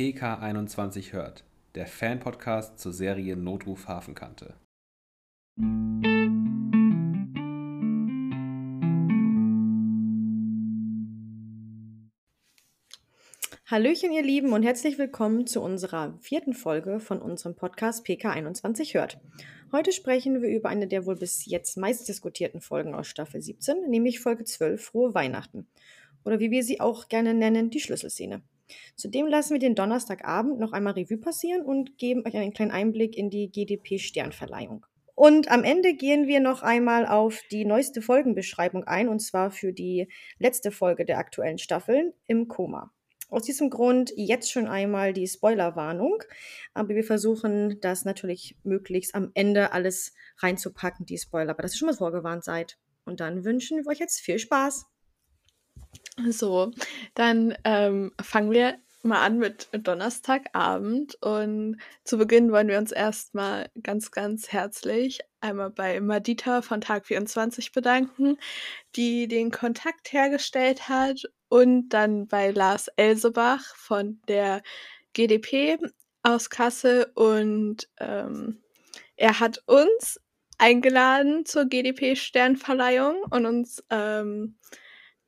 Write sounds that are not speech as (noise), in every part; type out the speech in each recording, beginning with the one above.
PK21 hört, der Fan-Podcast zur Serie Notruf Hafenkante. Hallöchen, ihr Lieben, und herzlich willkommen zu unserer vierten Folge von unserem Podcast PK21 hört. Heute sprechen wir über eine der wohl bis jetzt meist diskutierten Folgen aus Staffel 17, nämlich Folge 12, Frohe Weihnachten. Oder wie wir sie auch gerne nennen, die Schlüsselszene. Zudem lassen wir den Donnerstagabend noch einmal Revue passieren und geben euch einen kleinen Einblick in die GDP-Sternverleihung. Und am Ende gehen wir noch einmal auf die neueste Folgenbeschreibung ein, und zwar für die letzte Folge der aktuellen Staffeln im Koma. Aus diesem Grund jetzt schon einmal die Spoilerwarnung. Aber wir versuchen das natürlich möglichst am Ende alles reinzupacken, die Spoiler, aber dass ihr schon mal vorgewarnt seid. Und dann wünschen wir euch jetzt viel Spaß. So, dann ähm, fangen wir mal an mit Donnerstagabend und zu Beginn wollen wir uns erstmal ganz, ganz herzlich einmal bei Madita von Tag 24 bedanken, die den Kontakt hergestellt hat und dann bei Lars Elsebach von der GDP aus Kassel und ähm, er hat uns eingeladen zur GDP-Sternverleihung und uns ähm,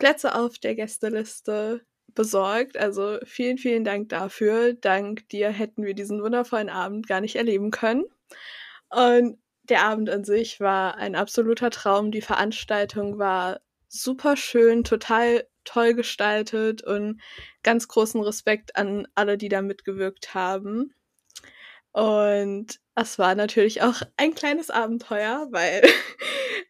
Plätze auf der Gästeliste besorgt. Also vielen, vielen Dank dafür. Dank dir hätten wir diesen wundervollen Abend gar nicht erleben können. Und der Abend an sich war ein absoluter Traum. Die Veranstaltung war super schön, total toll gestaltet und ganz großen Respekt an alle, die da mitgewirkt haben. Und es war natürlich auch ein kleines Abenteuer, weil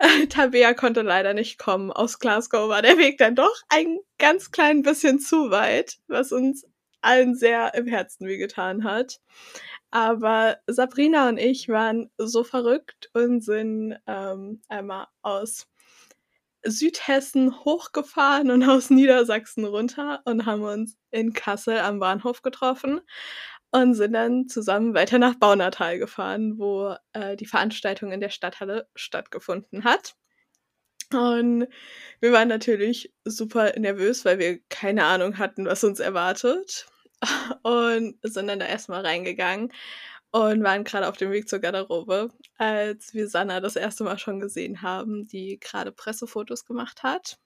(laughs) Tabea konnte leider nicht kommen. Aus Glasgow war der Weg dann doch ein ganz klein bisschen zu weit, was uns allen sehr im Herzen wehgetan hat. Aber Sabrina und ich waren so verrückt und sind ähm, einmal aus Südhessen hochgefahren und aus Niedersachsen runter und haben uns in Kassel am Bahnhof getroffen und sind dann zusammen weiter nach Baunatal gefahren, wo äh, die Veranstaltung in der Stadthalle stattgefunden hat. Und wir waren natürlich super nervös, weil wir keine Ahnung hatten, was uns erwartet. (laughs) Und sind dann da erstmal reingegangen und waren gerade auf dem Weg zur Garderobe, als wir Sanna das erste Mal schon gesehen haben, die gerade Pressefotos gemacht hat.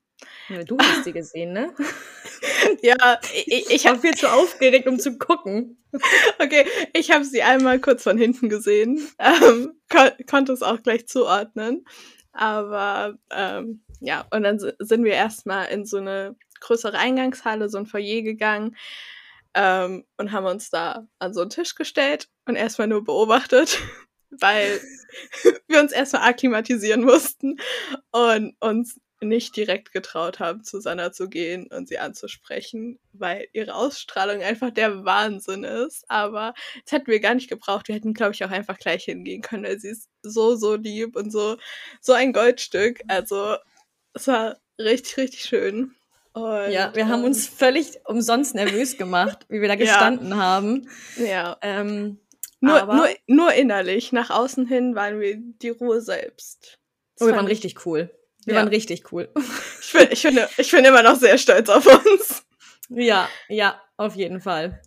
Du hast sie gesehen, ne? (laughs) ja, ich, ich habe viel zu aufgeregt, um zu gucken. (laughs) Okay, ich habe sie einmal kurz von hinten gesehen, ähm, kon konnte es auch gleich zuordnen. Aber ähm, ja, und dann sind wir erstmal in so eine größere Eingangshalle, so ein Foyer gegangen ähm, und haben uns da an so einen Tisch gestellt und erstmal nur beobachtet, (laughs) weil wir uns erstmal akklimatisieren mussten und uns nicht direkt getraut haben, zu Sanna zu gehen und sie anzusprechen, weil ihre Ausstrahlung einfach der Wahnsinn ist. Aber das hätten wir gar nicht gebraucht. Wir hätten, glaube ich, auch einfach gleich hingehen können, weil sie ist so, so lieb und so, so ein Goldstück. Also, es war richtig, richtig schön. Und, ja, wir ähm, haben uns völlig umsonst nervös gemacht, wie wir da (laughs) gestanden ja. haben. Ja. Ähm, nur, nur, nur innerlich. Nach außen hin waren wir die Ruhe selbst. oh, wir waren richtig cool. Wir ja. waren richtig cool. (laughs) Ich bin, ich, finde, ich bin immer noch sehr stolz auf uns. Ja, ja, auf jeden Fall.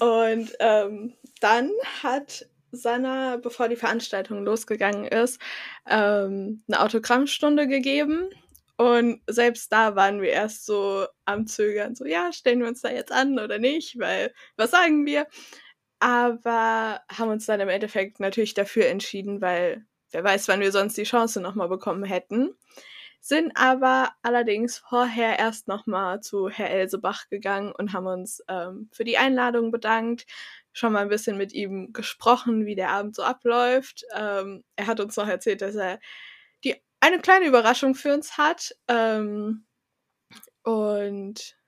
Und ähm, dann hat Sanna, bevor die Veranstaltung losgegangen ist, ähm, eine Autogrammstunde gegeben. Und selbst da waren wir erst so am Zögern, so ja, stellen wir uns da jetzt an oder nicht, weil was sagen wir? Aber haben uns dann im Endeffekt natürlich dafür entschieden, weil wer weiß, wann wir sonst die Chance nochmal bekommen hätten. Sind aber allerdings vorher erst nochmal zu Herr Elsebach gegangen und haben uns ähm, für die Einladung bedankt, schon mal ein bisschen mit ihm gesprochen, wie der Abend so abläuft. Ähm, er hat uns noch erzählt, dass er die eine kleine Überraschung für uns hat. Ähm, und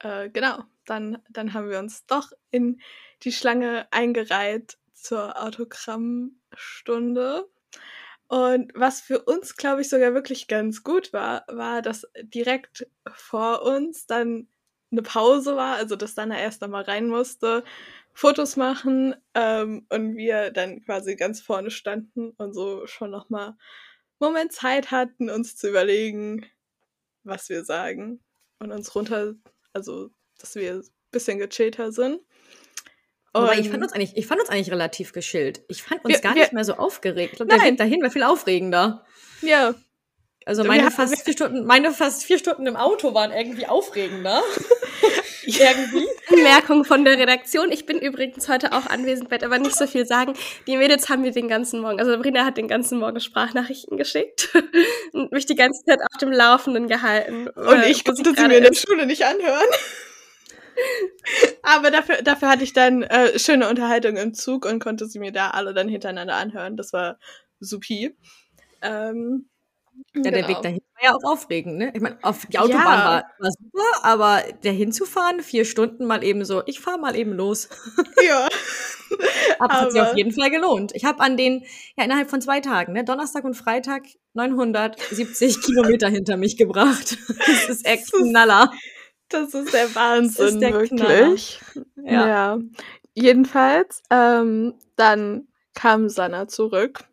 äh, genau, dann, dann haben wir uns doch in die Schlange eingereiht zur Autogrammstunde. Und was für uns, glaube ich, sogar wirklich ganz gut war, war, dass direkt vor uns dann eine Pause war, also dass dann er erst nochmal rein musste, Fotos machen ähm, und wir dann quasi ganz vorne standen und so schon nochmal Moment Zeit hatten, uns zu überlegen, was wir sagen und uns runter, also dass wir bisschen gechillter sind. Aber ich fand, uns eigentlich, ich fand uns eigentlich relativ geschillt. Ich fand uns Wir- gar wir- nicht mehr so aufgeregt. Ich glaub, der Nein. Weg dahin war viel aufregender. ja, Also meine fast vier Stunden, meine fast vier Stunden im Auto waren irgendwie aufregender. (laughs) irgendwie. Anmerkung von der Redaktion. Ich bin übrigens heute auch anwesend, werde aber nicht so viel sagen. Die Mädels haben mir den ganzen Morgen, also Sabrina hat den ganzen Morgen Sprachnachrichten geschickt (laughs) und mich die ganze Zeit auf dem Laufenden gehalten. Und äh, ich konnte sie mir in der. Schule nicht anhören. Aber dafür, dafür hatte ich dann äh, schöne Unterhaltung im Zug und konnte sie mir da alle dann hintereinander anhören. Das war supi. Ähm, Ja, der genau. Weg dahin war ja auch aufregend, ne? Ich meine, auf die Autobahn Ja. war, war super, aber der hinzufahren, vier Stunden mal eben so, ich fahre mal eben los. (laughs) Ja. Aber es hat sich auf jeden Fall gelohnt. Ich habe an den, ja, innerhalb von zwei Tagen, ne, Donnerstag und Freitag, 970 Kilometer hinter mich gebracht. (laughs) Das ist echt Knaller. Das ist der (laughs) Wahnsinn, der wirklich. Ja. Ja. Jedenfalls, ähm, dann kam Sanna zurück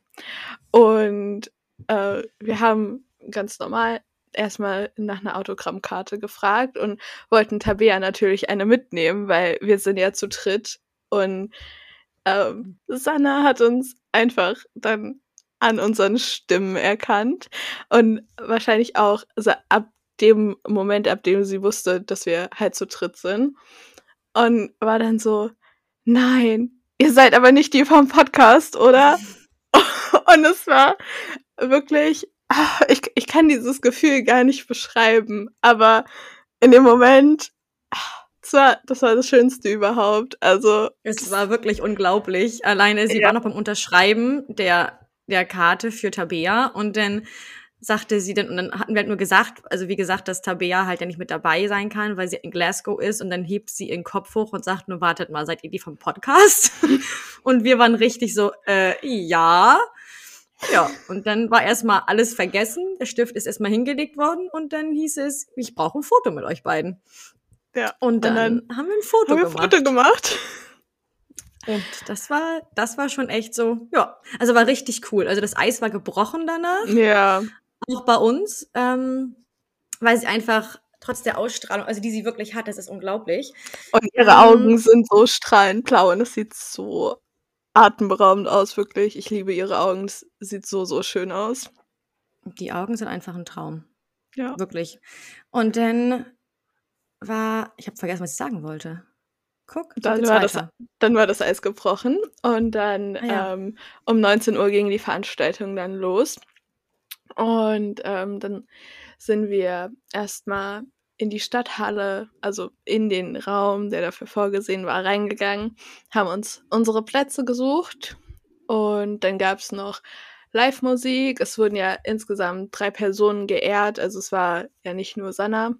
und äh, wir haben ganz normal erstmal nach einer Autogrammkarte gefragt und wollten Tabea natürlich eine mitnehmen, weil wir sind ja zu dritt und ähm, Sanna hat uns einfach dann an unseren Stimmen erkannt und wahrscheinlich auch so ab dem Moment, ab dem sie wusste, dass wir halt zu dritt sind und war dann so, nein, ihr seid aber nicht die vom Podcast, oder? (laughs) und es war wirklich, ah, ich, ich kann dieses Gefühl gar nicht beschreiben, aber in dem Moment, ah, das war, das war das Schönste überhaupt. Also, Es war wirklich unglaublich. Alleine, sie Ja. war noch beim Unterschreiben der, der Karte für Tabea und dann sagte sie dann, und dann hatten wir halt nur gesagt, also wie gesagt, dass Tabea halt ja nicht mit dabei sein kann, weil sie in Glasgow ist und dann hebt sie ihren Kopf hoch und sagt nur, wartet mal, seid ihr die vom Podcast? (laughs) und wir waren richtig so, äh, ja. Ja, und dann war erstmal alles vergessen, der Stift ist erstmal hingelegt worden und dann hieß es, ich brauche ein Foto mit euch beiden. ja. Und dann, dann haben wir ein Foto haben wir ein gemacht. Foto gemacht. Und das war, das war schon echt so, ja, also war richtig cool. Also das Eis war gebrochen danach, Ja, auch bei uns, ähm, weil sie einfach trotz der Ausstrahlung, also die sie wirklich hat, das ist unglaublich. und ihre Ähm, Augen sind so strahlend blau und es sieht so atemberaubend aus, wirklich. Ich liebe ihre Augen, es sieht so, so schön aus. Die Augen sind einfach ein Traum, Ja. wirklich. Und dann war, ich habe vergessen, was ich sagen wollte. Guck, Dann war das-. Dann war das Eis gebrochen und dann Ah ja. ähm, um 19 Uhr ging die Veranstaltung dann los. Und ähm, dann sind wir erstmal in die Stadthalle, also in den Raum, der dafür vorgesehen war, reingegangen, haben uns unsere Plätze gesucht und dann gab es noch Live-Musik. Es wurden ja insgesamt drei Personen geehrt, also es war ja nicht nur Sanna.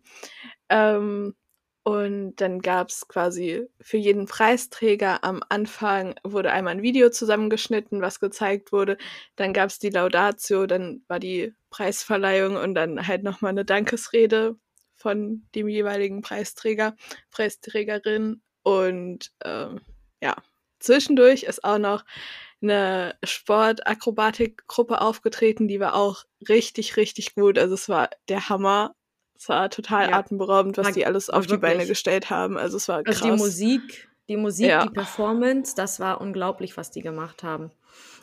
Ähm, und dann gab es quasi für jeden Preisträger am Anfang wurde einmal ein Video zusammengeschnitten, was gezeigt wurde. Dann gab es die Laudatio, dann war die Preisverleihung und dann halt nochmal eine Dankesrede von dem jeweiligen Preisträger, Preisträgerin. Und ähm, ja, zwischendurch ist auch noch eine Sportakrobatikgruppe aufgetreten, die war auch richtig, richtig gut. Also es war der Hammer. Es war total Ja. atemberaubend, was die alles auf die Beine wirklich. gestellt haben. Also es war krass. Also die Musik, die Musik, Ja. die Performance, das war unglaublich, was die gemacht haben.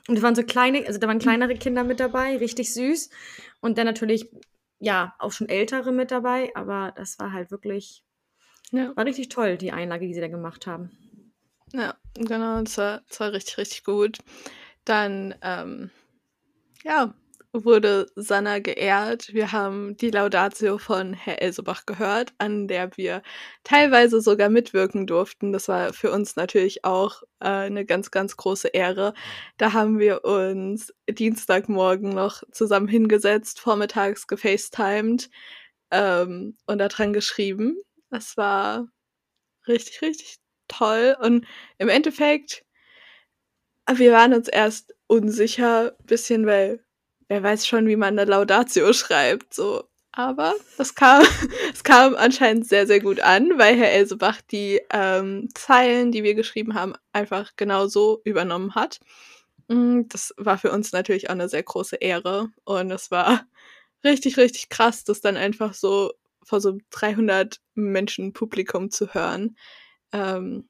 Und es waren so kleine, also da waren kleinere Kinder mit dabei, richtig süß. Und dann natürlich, ja, auch schon ältere mit dabei, aber das war halt wirklich, Ja. war richtig toll, die Einlage, die sie da gemacht haben. Ja, genau, das war, das war richtig, richtig gut. Dann, ähm, ja, wurde Sanna geehrt. Wir haben die Laudatio von Herr Elsebach gehört, an der wir teilweise sogar mitwirken durften. Das war für uns natürlich auch äh, eine ganz, ganz große Ehre. Da haben wir uns Dienstagmorgen noch zusammen hingesetzt, vormittags gefacetimed ähm, und daran geschrieben. Das war richtig, richtig toll. Und im Endeffekt, wir waren uns erst unsicher, bisschen, weil wer weiß schon, wie man eine Laudatio schreibt, so. Aber das kam, (laughs) es kam anscheinend sehr, sehr gut an, weil Herr Elsebach die ähm, Zeilen, die wir geschrieben haben, einfach genau so übernommen hat. Mm, Das war für uns natürlich auch eine sehr große Ehre und es war (laughs) richtig, richtig krass, das dann einfach so vor so 300 Menschen Publikum zu hören. Ähm,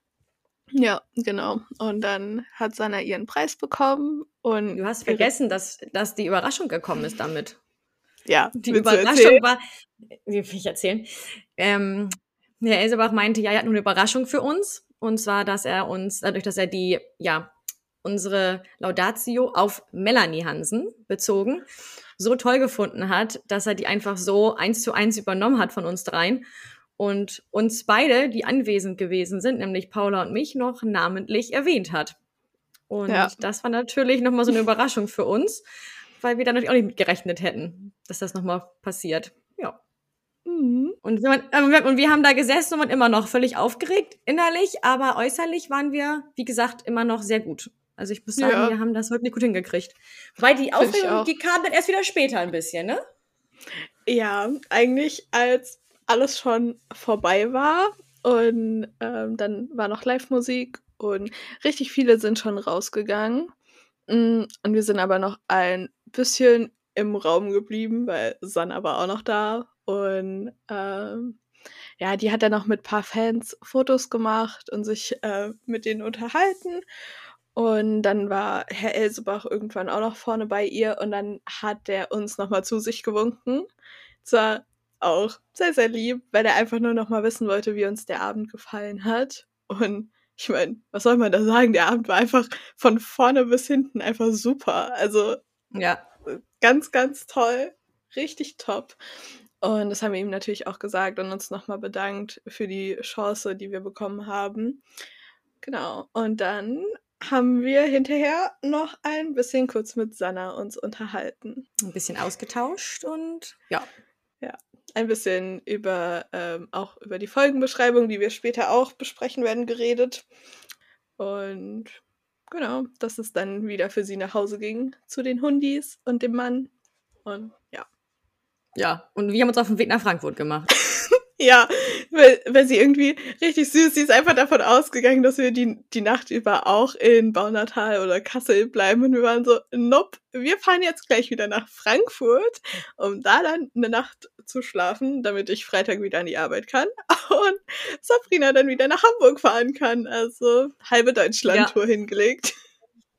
ja, genau. Und dann hat Sanna ihren Preis bekommen und Du hast vergessen, dass, dass die Überraschung gekommen ist damit. ja, Die Überraschung war, wie will ich erzählen? Ähm, Herr Elsebach meinte, ja, er hat nur eine Überraschung für uns. Und zwar, dass er uns, dadurch, dass er die, ja, unsere Laudatio auf Melanie Hansen bezogen, so toll gefunden hat, dass er die einfach so eins zu eins übernommen hat von uns dreien und uns beide, die anwesend gewesen sind, nämlich Paula und mich, noch namentlich erwähnt hat. Und Ja. das war natürlich nochmal so eine Überraschung für uns, weil wir da natürlich auch nicht mit gerechnet hätten, dass das nochmal passiert. Ja. Mhm. Und wir, äh, und wir haben da gesessen und waren immer noch völlig aufgeregt innerlich, aber äußerlich waren wir, wie gesagt, immer noch sehr gut. Also ich muss sagen, Ja. wir haben das wirklich gut hingekriegt. Weil die Aufregung, die kam dann erst wieder später ein bisschen, ne? Ja, eigentlich als alles schon vorbei war und ähm, dann war noch Live-Musik und richtig viele sind schon rausgegangen. Mm, Und wir sind aber noch ein bisschen im Raum geblieben, weil Sanna war auch noch da und ähm, ja, die hat dann noch mit ein paar Fans Fotos gemacht und sich äh, mit denen unterhalten. Und dann war Herr Elsebach irgendwann auch noch vorne bei ihr und dann hat der uns nochmal zu sich gewunken. Zwar auch sehr, sehr lieb, weil er einfach nur nochmal wissen wollte, wie uns der Abend gefallen hat. Und ich meine, was soll man da sagen? Der Abend war einfach von vorne bis hinten einfach super. Also Ja. ganz, ganz toll. Richtig top. Und das haben wir ihm natürlich auch gesagt und uns nochmal bedankt für die Chance, die wir bekommen haben. Genau. Und dann haben wir hinterher noch ein bisschen kurz mit Sanna uns unterhalten. Ein bisschen ausgetauscht und ja. Ein bisschen über ähm, auch über die Folgenbeschreibung, die wir später auch besprechen werden, geredet. Und genau, dass es dann wieder für sie nach Hause ging zu den Hundis und dem Mann. Und ja. Ja. Und wir haben uns auf den Weg nach Frankfurt gemacht. Ja, weil, weil sie irgendwie richtig süß, sie ist einfach davon ausgegangen, dass wir die, die Nacht über auch in Baunatal oder Kassel bleiben und wir waren so, nope, wir fahren jetzt gleich wieder nach Frankfurt, um da dann eine Nacht zu schlafen, damit ich Freitag wieder an die Arbeit kann (laughs) und Sabrina dann wieder nach Hamburg fahren kann, also halbe Deutschland-Tour hingelegt.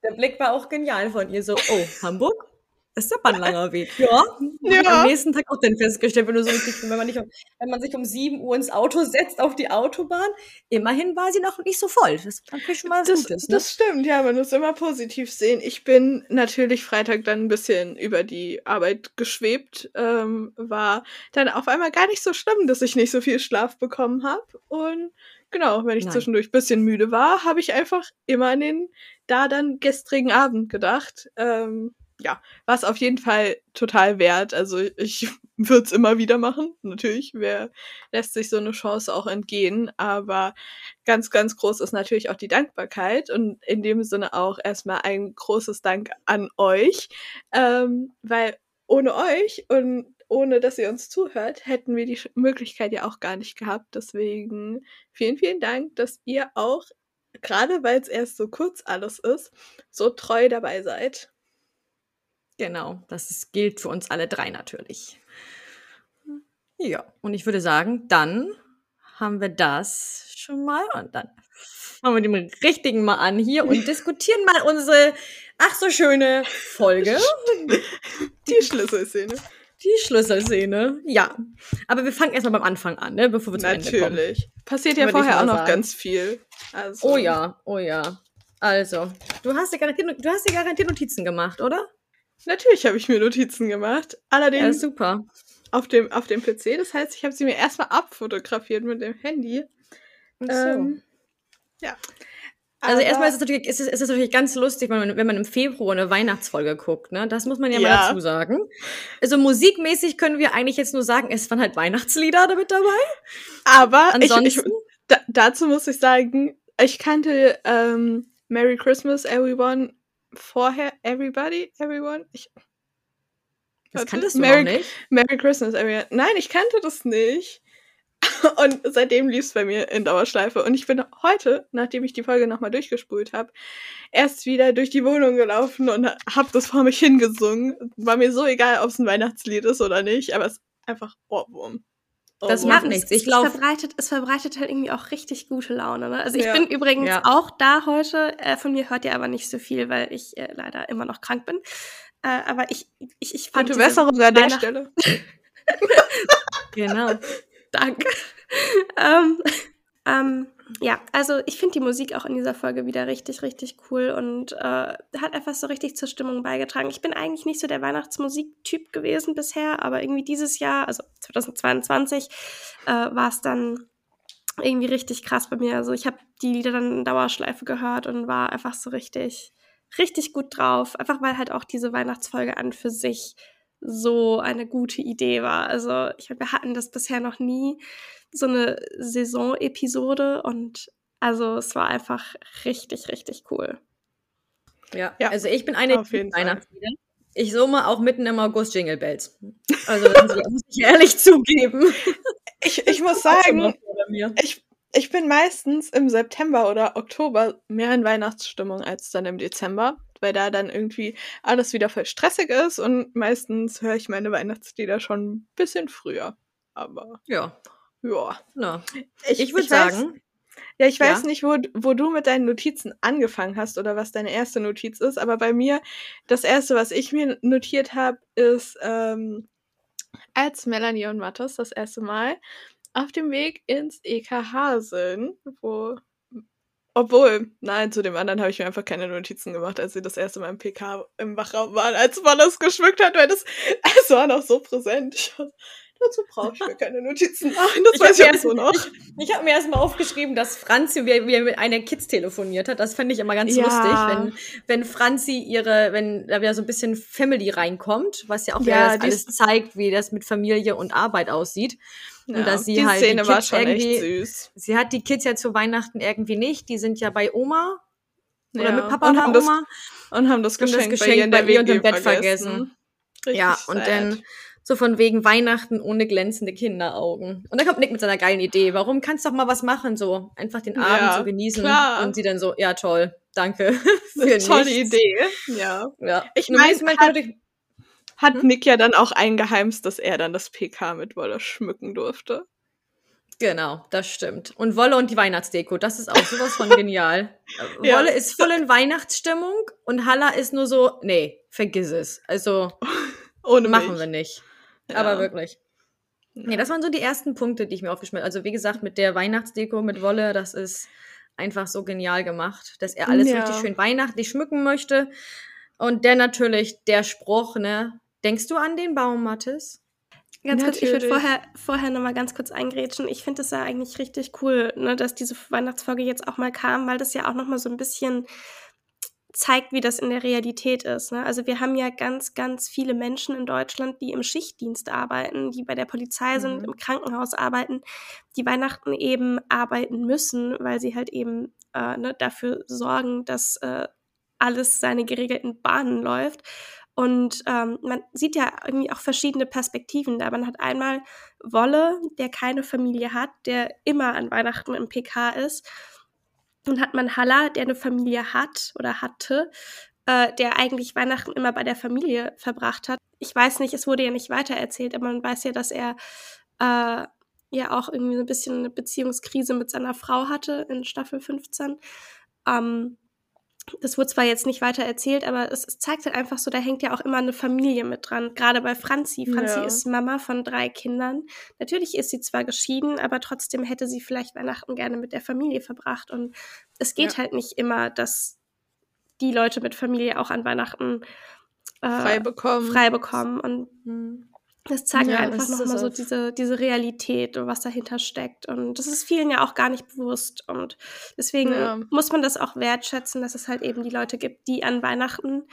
Der Blick war auch genial von ihr. So, oh, Hamburg? Das ist aber ein langer Weg. (laughs) Ja. Ja. Am nächsten Tag auch dann festgestellt, wenn du so richtig, wenn man nicht wenn man sich um 7 Uhr ins Auto setzt auf die Autobahn, immerhin war sie noch nicht so voll. Das schon mal Das, Gutes, ne? das stimmt, ja, man muss immer positiv sehen. Ich bin natürlich Freitag dann ein bisschen über die Arbeit geschwebt, ähm, war dann auf einmal gar nicht so schlimm, dass ich nicht so viel Schlaf bekommen habe. Und genau, wenn ich Nein. zwischendurch ein bisschen müde war, habe ich einfach immer an den da dann gestrigen Abend gedacht. Ähm, ja, war es auf jeden Fall total wert. Also ich (laughs) würde es immer wieder machen. Natürlich, wer lässt sich so eine Chance auch entgehen. Aber ganz, ganz groß ist natürlich auch die Dankbarkeit und in dem Sinne auch erstmal ein großes Dank an euch, ähm, weil ohne euch und ohne dass ihr uns zuhört, hätten wir die Möglichkeit ja auch gar nicht gehabt. Deswegen vielen, vielen Dank, dass ihr auch, gerade weil es erst so kurz alles ist, so treu dabei seid. Genau, das ist, gilt für uns alle drei natürlich. Ja, und ich würde sagen, dann haben wir das schon mal und dann fangen wir dem richtigen mal an hier und diskutieren mal unsere ach so schöne Folge, (laughs) Die Schlüsselszene. die Schlüsselszene. Ja, aber wir fangen erstmal beim Anfang an, ne, bevor wir zum Ende kommen. Natürlich. Passiert ja vorher auch noch sagen. ganz viel. Also, Oh ja, oh ja. Also, du hast dir garantiert, du hast dir garantiert Notizen gemacht, oder? Natürlich habe ich mir Notizen gemacht. Ja, Allerdings super. auf dem, auf dem PC. Das heißt, ich habe sie mir erstmal abfotografiert mit dem Handy. Ach so. Ähm, ja. Also Aber- erstmal ist es natürlich, ist es, ist es natürlich ganz lustig, wenn man, wenn man im Februar eine Weihnachtsfolge guckt, ne? Das muss man ja, mal Ja. dazu sagen. Also musikmäßig können wir eigentlich jetzt nur sagen, es waren halt Weihnachtslieder damit dabei. Aber ich, ich, Ansonsten, da, dazu muss ich sagen, ich kannte ähm, Merry Christmas Everyone vorher. Everybody? Everyone? Ich, das warte, kanntest du Merry, nicht. Merry Christmas Everyone. Nein, ich kannte das nicht. (laughs) Und seitdem lief es bei mir in Dauerschleife. Und ich bin heute, nachdem ich die Folge nochmal durchgespult habe, erst wieder durch die Wohnung gelaufen und habe das vor mich hingesungen. War mir so egal, ob es ein Weihnachtslied ist oder nicht, aber es ist einfach Ohrwurm. Das Oh, macht Ja, nichts. Es, Ich es, lauf- verbreitet, es verbreitet halt irgendwie auch richtig gute Laune. Ne? Also ich Ja. bin übrigens Ja. auch da heute. Äh, von mir hört ihr aber nicht so viel, weil ich äh, leider immer noch krank bin. Äh, aber ich, ich, ich fand Gute Besserung an der Stelle. (laughs) Genau. (laughs) Danke. ähm, (laughs) ähm, ja, also ich finde die Musik auch in dieser Folge wieder richtig, richtig cool und äh, hat einfach so richtig zur Stimmung beigetragen. Ich bin eigentlich nicht so der Weihnachtsmusiktyp gewesen bisher, aber irgendwie dieses Jahr, also 2022, äh, war es dann irgendwie richtig krass bei mir. Also ich habe die Lieder dann in Dauerschleife gehört und war einfach so richtig, richtig gut drauf. Einfach weil halt auch diese Weihnachtsfolge an für sich so eine gute Idee war. Also ich meine, wir hatten das bisher noch nie, so eine Saison-Episode und also es war einfach richtig, richtig cool. Ja. Ja, also ich bin eine auf jeden die Weihnachtslieder. Ich summe auch mitten im August Jingle Bells. Also das muss ich ehrlich zugeben. Ich, ich muss sagen, ich, ich bin meistens im September oder Oktober mehr in Weihnachtsstimmung als dann im Dezember, weil da dann irgendwie alles wieder voll stressig ist und meistens höre ich meine Weihnachtslieder schon ein bisschen früher. Aber Ja, ja. na. Ich würde weiß- sagen, Ja, ich weiß Ja. nicht, wo, wo du mit deinen Notizen angefangen hast oder was deine erste Notiz ist, aber bei mir, das erste, was ich mir notiert habe, ist, ähm, als Melanie und Mathis das erste Mal auf dem Weg ins EKH sind, wo, obwohl, nein, zu dem anderen habe ich mir einfach keine Notizen gemacht, als sie das erste Mal im PK im Wachraum waren, als man das geschmückt hat, weil das, (laughs) es war noch so präsent. Ich, dazu brauche ich mir keine Notizen machen, das Ich weiß ich auch erst- so noch. Ich habe mir erstmal aufgeschrieben, dass Franzi wie, wie mit einer Kids telefoniert hat. Das fand ich immer ganz Ja. lustig, wenn, wenn Franzi ihre, wenn da wieder so ein bisschen Family reinkommt, was ja auch Ja, das alles zeigt, wie das mit Familie und Arbeit aussieht. Und dass sie die halt Szene die war Kids schon echt irgendwie, süß. sie hat die Kids ja zu Weihnachten irgendwie nicht. Die sind ja bei Oma oder Ja. mit Papa und oder haben das, Oma. und haben das Und das Geschenk, bei Geschenk ihr in der bei ihr unterm WG Bett vergessen. Richtig ja, und sad. dann so von wegen Weihnachten ohne glänzende Kinderaugen. Und dann kommt Nick mit seiner geilen Idee. Warum kannst du doch mal was machen, so einfach den Abend Ja, so genießen klar. und sie dann so, ja toll, danke (laughs) für tolle nichts. Idee. Ja. Ja. Ich Und im mein, nächsten Mal hat- Hat Hm? Nick ja dann auch eingeheimst, dass er dann das PK mit Wolle schmücken durfte. Genau, das stimmt. Und Wolle und die Weihnachtsdeko, das ist auch sowas von (laughs) genial. Ja. Wolle ist voll in Weihnachtsstimmung und Halla ist nur so, nee, vergiss es. Also (laughs) Ohne machen mich. wir nicht. Ja. Aber wirklich. Ja. Nee, das waren so die ersten Punkte, die ich mir aufgeschrieben habe. Also wie gesagt, mit der Weihnachtsdeko mit Wolle, das ist einfach so genial gemacht, dass er alles Ja. richtig schön weihnachtlich schmücken möchte. Und dann natürlich der Spruch, ne? Denkst du an den Baum, Mathis? Ganz kurz, ich würde Natürlich. vorher, vorher nochmal ganz kurz eingrätschen. Ich finde es ja eigentlich richtig cool, ne, dass diese Weihnachtsfolge jetzt auch mal kam, weil das ja auch nochmal so ein bisschen zeigt, wie das in der Realität ist. Ne? Also wir haben ja ganz, ganz viele Menschen in Deutschland, die im Schichtdienst arbeiten, die bei der Polizei sind, Mhm. im Krankenhaus arbeiten, die Weihnachten eben arbeiten müssen, weil sie halt eben äh, ne, dafür sorgen, dass äh, alles seine geregelten Bahnen läuft. Und ähm, man sieht ja irgendwie auch verschiedene Perspektiven da. Man hat einmal Wolle, der keine Familie hat, der immer an Weihnachten im PK ist. Dann hat man Halla, der eine Familie hat oder hatte, äh, der eigentlich Weihnachten immer bei der Familie verbracht hat. Ich weiß nicht, es wurde ja nicht weitererzählt, aber man weiß ja, dass er äh, ja auch irgendwie so ein bisschen eine Beziehungskrise mit seiner Frau hatte in Staffel 15. Ähm, das wurde zwar jetzt nicht weiter erzählt, aber es, es zeigt halt einfach so, da hängt ja auch immer eine Familie mit dran. Gerade bei Franzi. Franzi Ja. ist Mama von drei Kindern. Natürlich ist sie zwar geschieden, aber trotzdem hätte sie vielleicht Weihnachten gerne mit der Familie verbracht. Und es geht Ja. halt nicht immer, dass die Leute mit Familie auch an Weihnachten äh, Frei bekommen. frei bekommen. Und das zeigt Ja, einfach nochmal so es. diese, diese Realität und was dahinter steckt. Und das ist vielen ja auch gar nicht bewusst. Und deswegen Ja. muss man das auch wertschätzen, dass es halt eben die Leute gibt, die an Weihnachten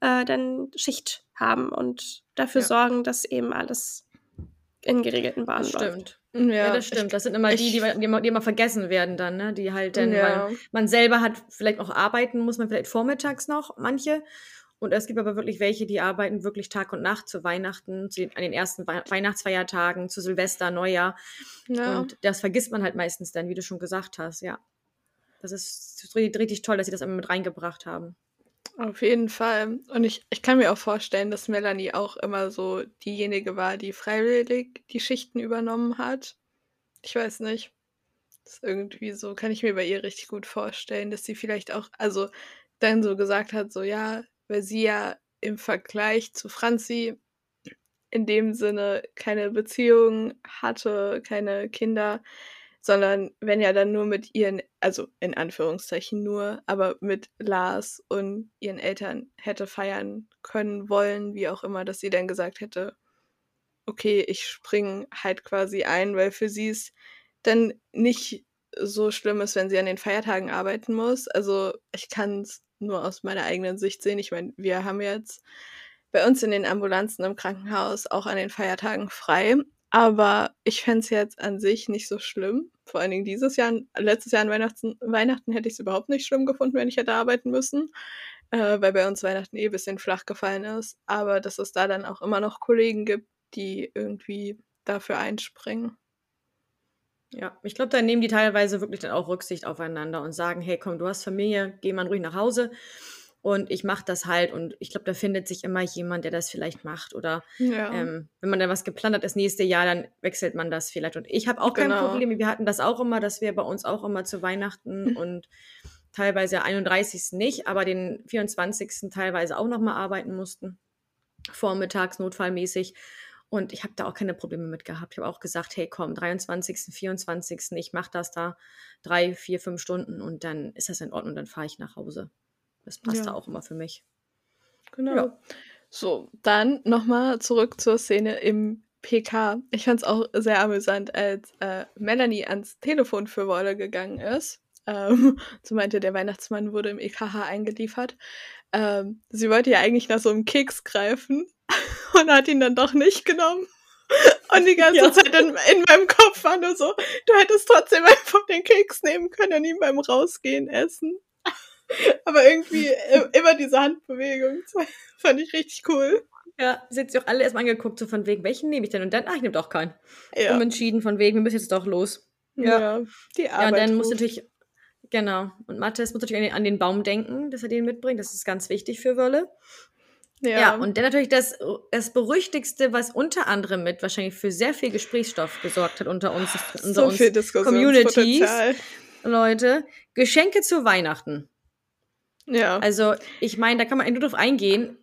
äh, dann Schicht haben und dafür Ja. sorgen, dass eben alles in geregelten Bahnen Das läuft. stimmt. Ja, Ja, das stimmt. Das sind immer die, die, die, immer, die immer vergessen werden dann, ne? Die halt dann, Ja. weil man selber hat vielleicht auch arbeiten, muss man vielleicht vormittags noch, manche. Und es gibt aber wirklich welche, die arbeiten wirklich Tag und Nacht zu Weihnachten, zu den, an den ersten Wei- Weihnachtsfeiertagen, zu Silvester, Neujahr. Ja. Und das vergisst man halt meistens dann, wie du schon gesagt hast, ja. Das ist richtig, richtig toll, dass sie das immer mit reingebracht haben. Auf jeden Fall. Und ich, ich kann mir auch vorstellen, dass Melanie auch immer so diejenige war, die freiwillig die Schichten übernommen hat. Ich weiß nicht. Das ist irgendwie so, kann ich mir bei ihr richtig gut vorstellen, dass sie vielleicht auch, also dann so gesagt hat, so ja, weil sie ja im Vergleich zu Franzi in dem Sinne keine Beziehung hatte, keine Kinder, sondern wenn ja dann nur mit ihren, also in Anführungszeichen nur, aber mit Lars und ihren Eltern hätte feiern können, wollen, wie auch immer, dass sie dann gesagt hätte, okay, ich spring halt quasi ein, weil für sie es dann nicht so schlimm ist, wenn sie an den Feiertagen arbeiten muss. Also ich kann es nur aus meiner eigenen Sicht sehen. Ich meine, wir haben jetzt bei uns in den Ambulanzen im Krankenhaus auch an den Feiertagen frei. Aber ich fände es jetzt an sich nicht so schlimm. Vor allen Dingen dieses Jahr, letztes Jahr an Weihnachten, Weihnachten hätte ich es überhaupt nicht schlimm gefunden, wenn ich hätte arbeiten müssen, äh, weil bei uns Weihnachten eh ein bisschen flach gefallen ist. Aber dass es da dann auch immer noch Kollegen gibt, die irgendwie dafür einspringen. Ja, ich glaube, da nehmen die teilweise wirklich dann auch Rücksicht aufeinander und sagen, hey, komm, du hast Familie, geh mal ruhig nach Hause und ich mache das halt und ich glaube, da findet sich immer jemand, der das vielleicht macht oder Ja. ähm, wenn man dann was geplant hat das nächste Jahr, dann wechselt man das vielleicht und ich habe auch kein Genau. Problem. Wir hatten das auch immer, dass wir bei uns auch immer zu Weihnachten (laughs) und teilweise 31. nicht, aber den 24. teilweise auch noch mal arbeiten mussten, vormittags notfallmäßig und ich habe da auch keine Probleme mit gehabt. Ich habe auch gesagt, hey, komm, 23., 24., ich mache das da drei, vier, fünf Stunden und dann ist das in Ordnung, dann fahre ich nach Hause. Das passt Ja. da auch immer für mich. Genau. Ja. So, dann nochmal zurück zur Szene im PK. Ich fand es auch sehr amüsant, als äh, Melanie ans Telefon für Wolle gegangen ist. Ähm, (laughs) so meinte, der Weihnachtsmann wurde im EKH eingeliefert. Ähm, sie wollte ja eigentlich nach so einem Keks greifen (laughs) und hat ihn dann doch nicht genommen. Und die ganze Ja. Zeit in, in meinem Kopf war nur so, du hättest trotzdem einfach den Keks nehmen können und ihn beim Rausgehen essen. Aber irgendwie äh, immer diese Handbewegung, fand ich richtig cool. Ja, sie hat sich auch alle erstmal angeguckt, so von wegen, welchen nehme ich denn? Und dann, ach, ich nehme doch keinen. Ja, Umentschieden von wegen, wir müssen jetzt doch los. ja. die Ja, Arbeit. und dann muss natürlich, genau. Und Matthias muss natürlich an den, an den Baum denken, dass er den mitbringt. Das ist ganz wichtig für Wölle. Ja. Ja, und dann natürlich das, das Berüchtigste, was unter anderem mit wahrscheinlich für sehr viel Gesprächsstoff gesorgt hat unter uns, unter so uns viel Diskussionspotenzial. Leute, Geschenke zu Weihnachten. Ja. Also, ich meine, da kann man nur drauf eingehen.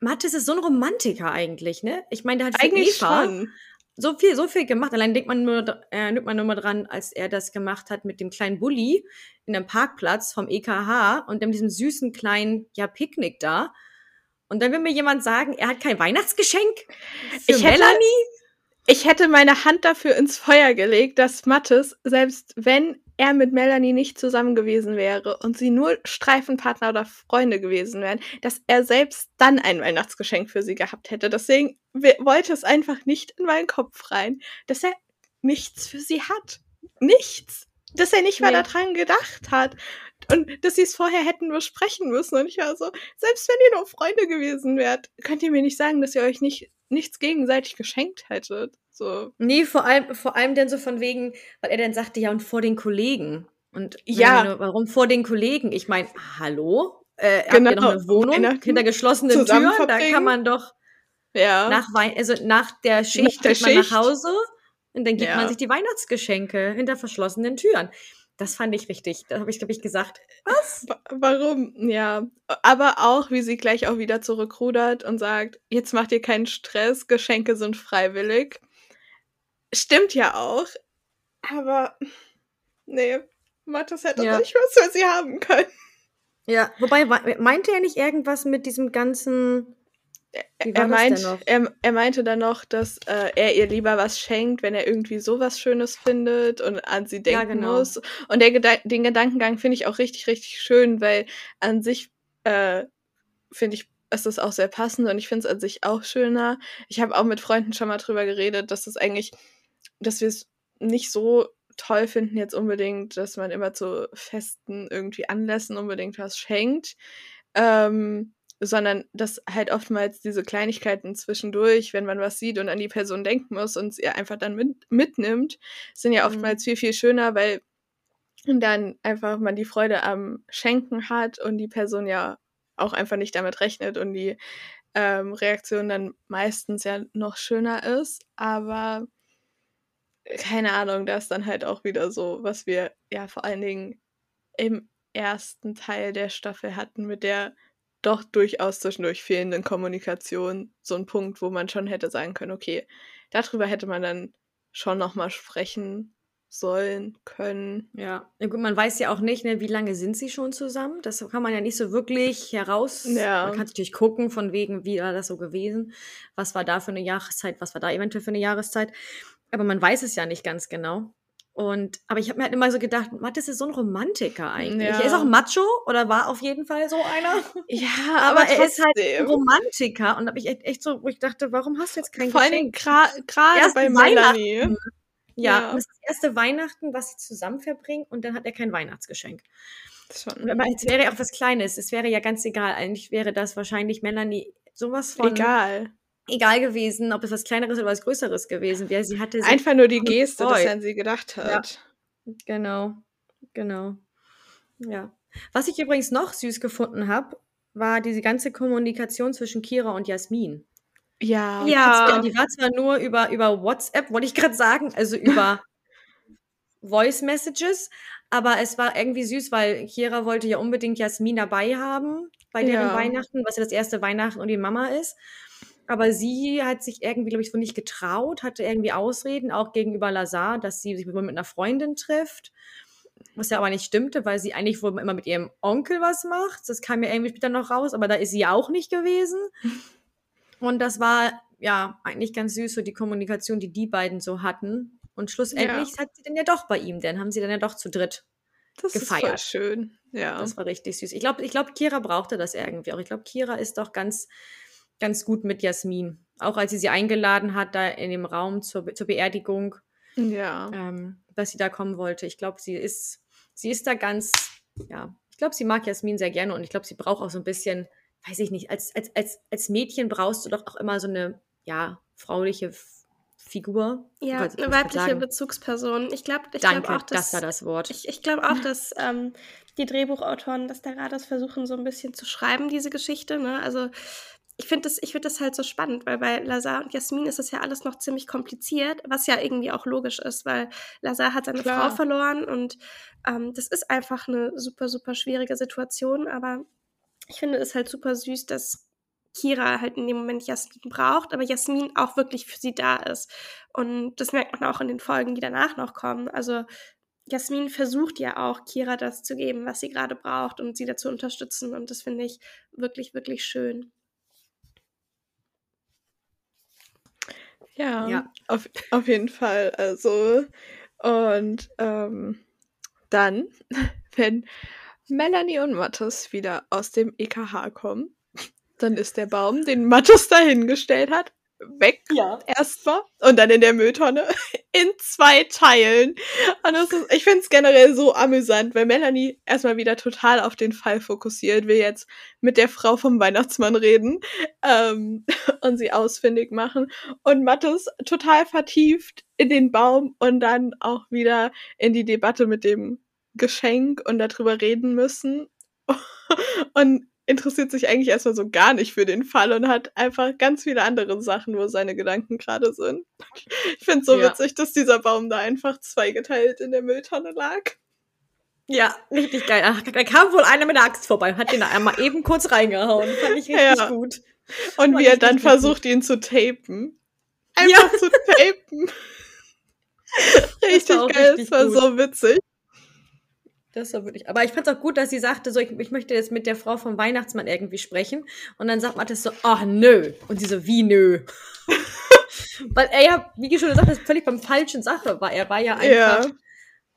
Mathis ist so ein Romantiker eigentlich, ne? Ich meine, der hat für eigentlich Eva schon. so viel, so viel gemacht. Allein denkt man nur, äh, nimmt man nur mal dran, als er das gemacht hat mit dem kleinen Bulli in einem Parkplatz vom EKH und dann diesem süßen kleinen, ja, Picknick da. Und dann will mir jemand sagen, er hat kein Weihnachtsgeschenk für Ich hätte- Melanie? Ich hätte meine Hand dafür ins Feuer gelegt, dass Mattes, selbst wenn er mit Melanie nicht zusammen gewesen wäre und sie nur Streifenpartner oder Freunde gewesen wären, dass er selbst dann ein Weihnachtsgeschenk für sie gehabt hätte. Deswegen we- wollte es einfach nicht in meinen Kopf rein, dass er nichts für sie hat. Nichts. Dass er nicht mal Nee. daran gedacht hat. Und dass sie es vorher hätten besprechen müssen. Und ich war so, selbst wenn ihr nur Freunde gewesen wärt, könnt ihr mir nicht sagen, dass ihr euch nicht nichts gegenseitig geschenkt hättet. So. Nee, vor allem, vor allem dann so von wegen, weil er dann sagte, ja, und vor den Kollegen. Und Ja. Melanie, warum vor den Kollegen? Ich meine, hallo? Äh, habt Genau, ihr noch eine Wohnung hinter geschlossenen Türen? Da kann man doch Ja. nach, Wei also nach der Schicht der geht man Schicht. nach Hause und dann gibt Ja. man sich die Weihnachtsgeschenke hinter verschlossenen Türen. Das fand ich richtig. Da habe ich, glaube ich, gesagt, was? Wa- Warum? Ja. Aber auch, wie sie gleich auch wieder zurückrudert und sagt, jetzt macht ihr keinen Stress, Geschenke sind freiwillig. Stimmt ja auch. Aber nee, Mathis hätte Ja. nicht was für sie haben können. Ja, wobei, meinte er nicht irgendwas mit diesem ganzen. Er, das meint, er, er meinte dann noch, dass äh, er ihr lieber was schenkt, wenn er irgendwie sowas Schönes findet und an sie denken Ja, genau. muss. Und der Geda den Gedankengang finde ich auch richtig, richtig schön, weil an sich äh, finde ich, ist das auch sehr passend und ich finde es an sich auch schöner. Ich habe auch mit Freunden schon mal drüber geredet, dass es eigentlich, dass wir es nicht so toll finden jetzt unbedingt, dass man immer zu festen irgendwie Anlässen unbedingt was schenkt. Ähm, sondern dass halt oftmals diese Kleinigkeiten zwischendurch, wenn man was sieht und an die Person denken muss und sie einfach dann mit, mitnimmt, sind ja Mhm. oftmals viel, viel schöner, weil dann einfach man die Freude am Schenken hat und die Person ja auch einfach nicht damit rechnet und die ähm, Reaktion dann meistens ja noch schöner ist. Aber keine Ahnung, da ist dann halt auch wieder so, was wir ja vor allen Dingen im ersten Teil der Staffel hatten, mit der doch durchaus zwischendurch fehlenden Kommunikation so ein Punkt, wo man schon hätte sagen können, okay, darüber hätte man dann schon nochmal sprechen sollen, können. Ja. ja, gut, man weiß ja auch nicht, ne, wie lange sind sie schon zusammen. Das kann man ja nicht so wirklich heraus. Ja. Man kann natürlich gucken, von wegen, wie war das so gewesen, was war da für eine Jahreszeit, was war da eventuell für eine Jahreszeit. Aber man weiß es ja nicht ganz genau. Und, aber ich habe mir halt immer so gedacht, Mattes ist so ein Romantiker eigentlich. Ja. Er ist auch Macho oder war auf jeden Fall so einer. Ja, (laughs) aber, aber er ist halt ein Romantiker und habe ich echt, echt, so, wo ich dachte, warum hast du jetzt kein Vor Geschenk? Vor allem gerade bei Melanie. Ja, ja. Das ist das erste Weihnachten, was sie zusammen verbringen und dann hat er kein Weihnachtsgeschenk. Schon. Aber es wäre ja auch was Kleines. Es wäre ja ganz egal. Eigentlich wäre das wahrscheinlich Melanie sowas von. Egal. Egal gewesen, ob es was Kleineres oder was Größeres gewesen wäre. Sie hatte einfach nur die Geste, dass er an sie gedacht hat. Ja. Genau, genau. Ja. Was ich übrigens noch süß gefunden habe, war diese ganze Kommunikation zwischen Kira und Jasmin. Ja, ja. Die war zwar nur über, über WhatsApp, wollte ich gerade sagen, also über (laughs) Voice Messages, aber es war irgendwie süß, weil Kira wollte ja unbedingt Jasmin dabei haben bei deren ja. Weihnachten, was ja das erste Weihnachten und die Mama ist. Aber sie hat sich irgendwie, glaube ich, so nicht getraut, hatte irgendwie Ausreden, auch gegenüber Lazar, dass sie sich wohl mit einer Freundin trifft. Was ja aber nicht stimmte, weil sie eigentlich wohl immer mit ihrem Onkel was macht. Das kam ja irgendwie später noch raus, aber da ist sie auch nicht gewesen. (laughs) Und das war ja eigentlich ganz süß, so die Kommunikation, die die beiden so hatten. Und schlussendlich ja. hat sie dann ja doch bei ihm, dann haben sie dann ja doch zu dritt das gefeiert. Das voll schön, ja. Das war richtig süß. Ich glaube, ich glaub, Kira brauchte das irgendwie auch. Ich glaube, Kira ist doch ganz, ganz gut mit Jasmin. Auch als sie sie eingeladen hat, da in dem Raum zur, zur Beerdigung. Ja. Ähm, dass sie da kommen wollte. Ich glaube, sie ist, sie ist da ganz, ja, ich glaube, sie mag Jasmin sehr gerne und ich glaube, sie braucht auch so ein bisschen weiß ich nicht, als, als, als, als Mädchen brauchst du doch auch immer so eine, ja, frauliche Figur. Ja, eine weibliche Bezugsperson. Ich glaube ich Danke, glaub auch, dass, das war das Wort. Ich, ich glaube auch, (laughs) dass ähm, die Drehbuchautoren das da gerade versuchen, so ein bisschen zu schreiben, diese Geschichte. Ne? Also ich finde das, find das halt so spannend, weil bei Lazar und Jasmin ist das ja alles noch ziemlich kompliziert, was ja irgendwie auch logisch ist, weil Lazar hat seine Klar. Frau verloren und ähm, das ist einfach eine super, super schwierige Situation, aber ich finde es halt super süß, dass Kira halt in dem Moment Jasmin braucht, aber Jasmin auch wirklich für sie da ist. Und das merkt man auch in den Folgen, die danach noch kommen. Also Jasmin versucht ja auch, Kira das zu geben, was sie gerade braucht und sie dazu unterstützen. Und das finde ich wirklich, wirklich schön. Ja, ja. Auf, auf jeden Fall. Also, und ähm, dann, (laughs) wenn Melanie und Mattes wieder aus dem EKH kommen, dann ist der Baum, den Mattes dahingestellt hat, weg. Ja. Erstmal. Und dann in der Mülltonne (laughs) in zwei Teilen. Und das ist, ich finde es generell so amüsant, weil Melanie erstmal wieder total auf den Fall fokussiert, will jetzt mit der Frau vom Weihnachtsmann reden ähm, (laughs) und sie ausfindig machen. Und Mattes total vertieft in den Baum und dann auch wieder in die Debatte mit dem Geschenk und darüber reden müssen. (laughs) und interessiert sich eigentlich erstmal so gar nicht für den Fall und hat einfach ganz viele andere Sachen, wo seine Gedanken gerade sind. (laughs) Ich finde es so ja. witzig, dass dieser Baum da einfach zweigeteilt in der Mülltonne lag. Ja, richtig geil. Ach, da kam wohl einer mit der Axt vorbei und hat den da einmal eben kurz reingehauen. Fand ich richtig ja. gut. Und Fand wie er dann versucht, gut. ihn zu tapen. Einfach ja. zu tapen. (laughs) richtig geil, das war gut. so witzig. Das war wirklich. Aber ich fand es auch gut, dass sie sagte, so, ich, ich, möchte jetzt mit der Frau vom Weihnachtsmann irgendwie sprechen. Und dann sagt Mathis so, ach nö. Und sie so, wie nö? (laughs) Weil er ja, wie schon gesagt habe, völlig beim falschen Sache war. Er war ja einfach, ja.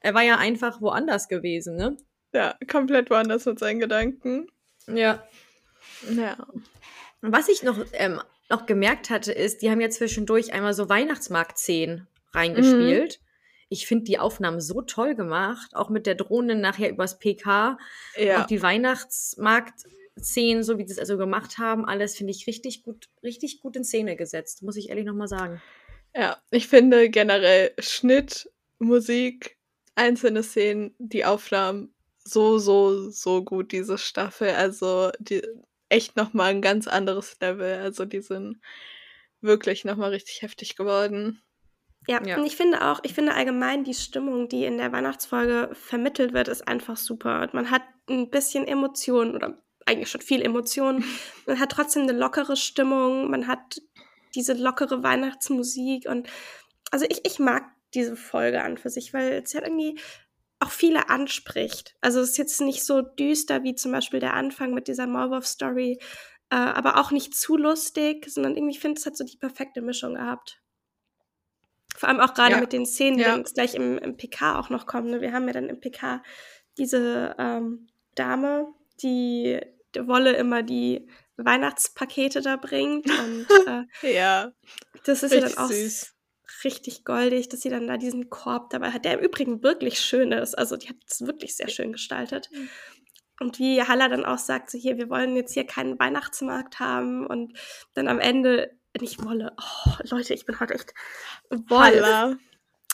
er war ja einfach woanders gewesen, ne? Ja, komplett woanders mit seinen Gedanken. Ja. Ja. Was ich noch, ähm, noch gemerkt hatte, ist, die haben ja zwischendurch einmal so Weihnachtsmarkt-Szenen reingespielt. Mhm ich finde die Aufnahmen so toll gemacht, auch mit der Drohne nachher übers PK, ja. auch die Weihnachtsmarkt-Szenen, so wie sie es also gemacht haben, alles finde ich richtig gut, richtig gut in Szene gesetzt, muss ich ehrlich nochmal sagen. Ja, ich finde generell Schnitt, Musik, einzelne Szenen, die Aufnahmen so, so, so gut, diese Staffel. Also die, echt nochmal ein ganz anderes Level. Also die sind wirklich nochmal richtig heftig geworden. Ja, Ja. und ich finde auch, ich finde allgemein die Stimmung, die in der Weihnachtsfolge vermittelt wird, ist einfach super. Und man hat ein bisschen Emotionen oder eigentlich schon viel Emotionen. (laughs) Man hat trotzdem eine lockere Stimmung, man hat diese lockere Weihnachtsmusik und also ich, ich mag diese Folge an für sich, weil es ja irgendwie auch viele anspricht. Also es ist jetzt nicht so düster wie zum Beispiel der Anfang mit dieser Maulwurf-Story, äh, aber auch nicht zu lustig, sondern irgendwie finde es hat so die perfekte Mischung gehabt. Vor allem auch gerade Ja. mit den Szenen, die Ja. dann gleich im, im PK auch noch kommen. Ne? Wir haben ja dann im PK diese ähm, Dame, die der Wolle immer die Weihnachtspakete da bringt. Und (laughs) äh, Ja, das ist ja richtig dann auch süß. richtig goldig, dass sie dann da diesen Korb dabei hat, der im Übrigen wirklich schön ist. Also die hat es wirklich sehr schön gestaltet. Und wie Halla dann auch sagt, so hier, wir wollen jetzt hier keinen Weihnachtsmarkt haben und dann am Ende nicht Wolle. Oh, Leute, ich bin heute echt Wolf. Halla.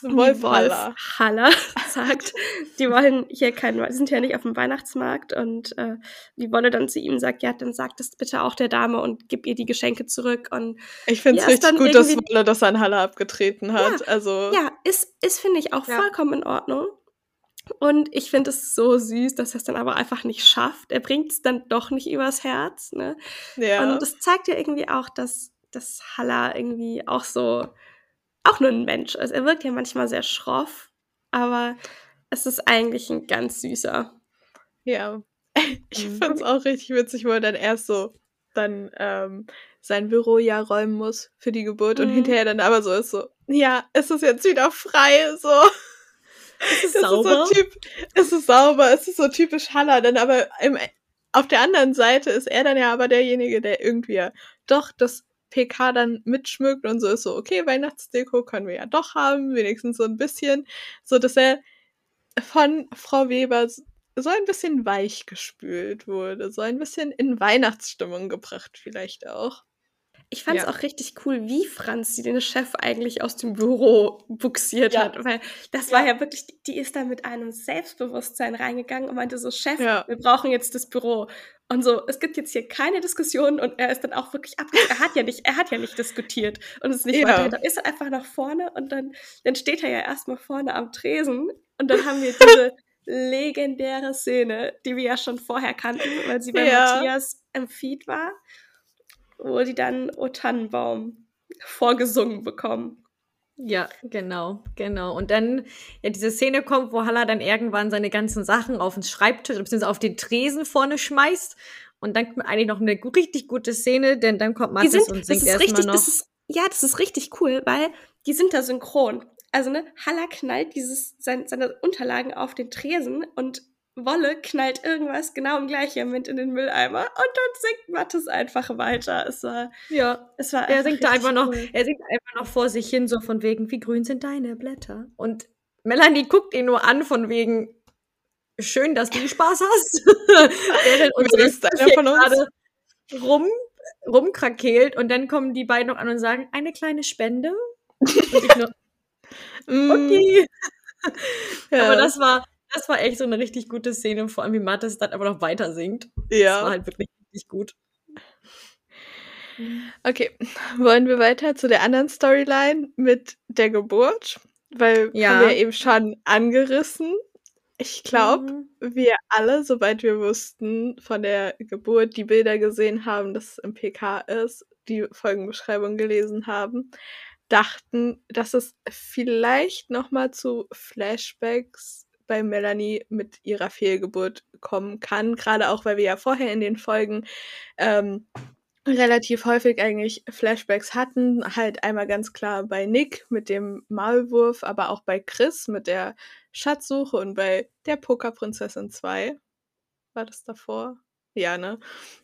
Wie Wolf Halla. Haller (laughs) sagt, die wollen hier keinen, sind ja nicht auf dem Weihnachtsmarkt und äh, die Wolle dann zu ihm sagt, ja, dann sag das bitte auch der Dame und gib ihr die Geschenke zurück und Ich finde es Ja, richtig gut, dass Wolle das an Halla abgetreten hat. also, ja, ist, ist finde ich auch Ja. vollkommen in Ordnung. Und ich finde es so süß, dass er es dann aber einfach nicht schafft. Er bringt es dann doch nicht übers Herz. Ne? ja. Und das zeigt ja irgendwie auch, dass, dass Halla irgendwie auch so, auch nur ein Mensch ist. Er wirkt ja manchmal sehr schroff, aber es ist eigentlich ein ganz süßer. Ja. (laughs) Ich Mhm. find's auch richtig witzig, wo er dann erst so dann ähm, sein Büro ja räumen muss für die Geburt und Mhm. hinterher dann aber so ist so, ja, es ist jetzt wieder frei, so. Es ist (laughs) Das sauber. Ist so typ, es ist sauber, es ist so typisch Haller, dann aber im, auf der anderen Seite ist er dann ja aber derjenige, der irgendwie ja doch das PK dann mitschmückt und so ist so, okay, Weihnachtsdeko können wir ja doch haben, wenigstens so ein bisschen, so dass er von Frau Weber so ein bisschen weich gespült wurde, so ein bisschen in Weihnachtsstimmung gebracht vielleicht auch. Ich fand es Ja. auch richtig cool, wie Franz sie den Chef eigentlich aus dem Büro buxiert Ja. hat. Weil das war ja wirklich, die- ist da mit einem Selbstbewusstsein reingegangen und meinte so, Chef, Ja. wir brauchen jetzt das Büro. Und so, es gibt jetzt hier keine Diskussion und er ist dann auch wirklich ab. Er hat ja nicht, er hat ja nicht diskutiert und ist nicht Ja. weiter. Da ist er einfach nach vorne und dann, dann steht er ja erstmal vorne am Tresen und dann haben wir diese (laughs) legendäre Szene, die wir ja schon vorher kannten, weil sie bei Ja. Matthias im Feed war wo die dann O Tannenbaum vorgesungen bekommen. Ja, genau, genau. Und dann, ja, diese Szene kommt, wo Halla dann irgendwann seine ganzen Sachen auf den Schreibtisch, beziehungsweise auf den Tresen vorne schmeißt. Und dann kommt eigentlich noch eine richtig gute Szene, denn dann kommt Mathis sind, und singt erstmal noch. das ist, ja, das ist richtig cool, weil die sind da synchron. Also, ne, Halla knallt dieses, sein, seine Unterlagen auf den Tresen und Wolle knallt irgendwas genau im gleichen Moment in den Mülleimer und dann singt Mattes einfach weiter. Es war, ja, es war er singt einfach noch, cool. er singt einfach noch vor sich hin, so von wegen, wie grün sind deine Blätter? Und Melanie guckt ihn nur an, von wegen, schön, dass du (laughs) Spaß hast. (laughs) Während ist einer von uns? gerade rum, rumkrakeelt und dann kommen die beiden noch an und sagen, eine kleine Spende. Und ich nur, (laughs) Mm, okay. ja. Aber das war, das war echt so eine richtig gute Szene, vor allem wie Mathis dann einfach noch weiter singt. Das ja. war halt wirklich richtig gut. Okay, wollen wir weiter zu der anderen Storyline mit der Geburt? Weil Ja. haben wir eben schon angerissen. Ich glaube, Mhm. wir alle, soweit wir wussten, von der Geburt die Bilder gesehen haben, dass es im PK ist, die Folgenbeschreibung gelesen haben, dachten, dass es vielleicht noch mal zu Flashbacks bei Melanie mit ihrer Fehlgeburt kommen kann, gerade auch, weil wir ja vorher in den Folgen ähm, relativ häufig eigentlich Flashbacks hatten. Halt einmal ganz klar bei Nick mit dem Maulwurf, aber auch bei Chris mit der Schatzsuche und bei der Pokerprinzessin 2. War das davor? Ja, ne?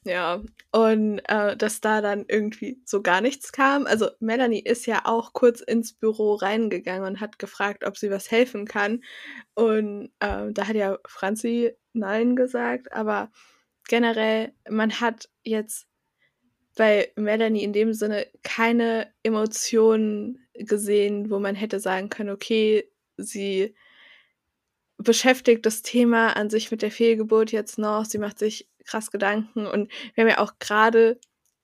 Ja. Und äh, dass da dann irgendwie so gar nichts kam. Also Melanie ist ja auch kurz ins Büro reingegangen und hat gefragt, ob sie was helfen kann. Und äh, da hat ja Franzi Nein gesagt, aber generell, man hat jetzt bei Melanie in dem Sinne keine Emotionen gesehen, wo man hätte sagen können, okay, sie beschäftigt das Thema an sich mit der Fehlgeburt jetzt noch. Sie macht sich krass Gedanken und wir haben ja auch gerade,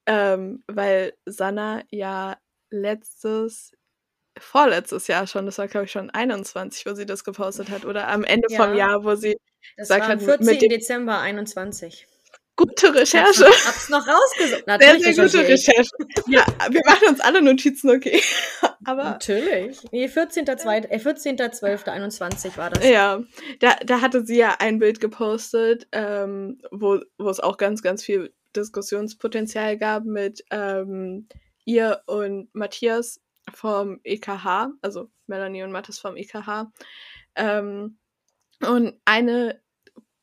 ähm, weil Sanna ja letztes, vorletztes Jahr schon, das war glaube ich schon 21, wo sie das gepostet hat, oder am Ende Ja. vom Jahr, wo sie Das gesagt hat, 14. mit dem Dezember 21. gute Recherche. Hab's, hab's noch rausgesucht. Sehr, Natürlich sehr gute recherchiere ich. Recherche. Ja, wir machen uns alle Notizen, okay. (laughs) Aber Natürlich. Nee, 14.2., äh, 14.12.21 war das. Ja, da, da hatte sie ja ein Bild gepostet, ähm, wo, wo es auch ganz, ganz viel Diskussionspotenzial gab mit ähm, ihr und Matthias vom EKH, also Melanie und Mathis vom EKH. Ähm, und eine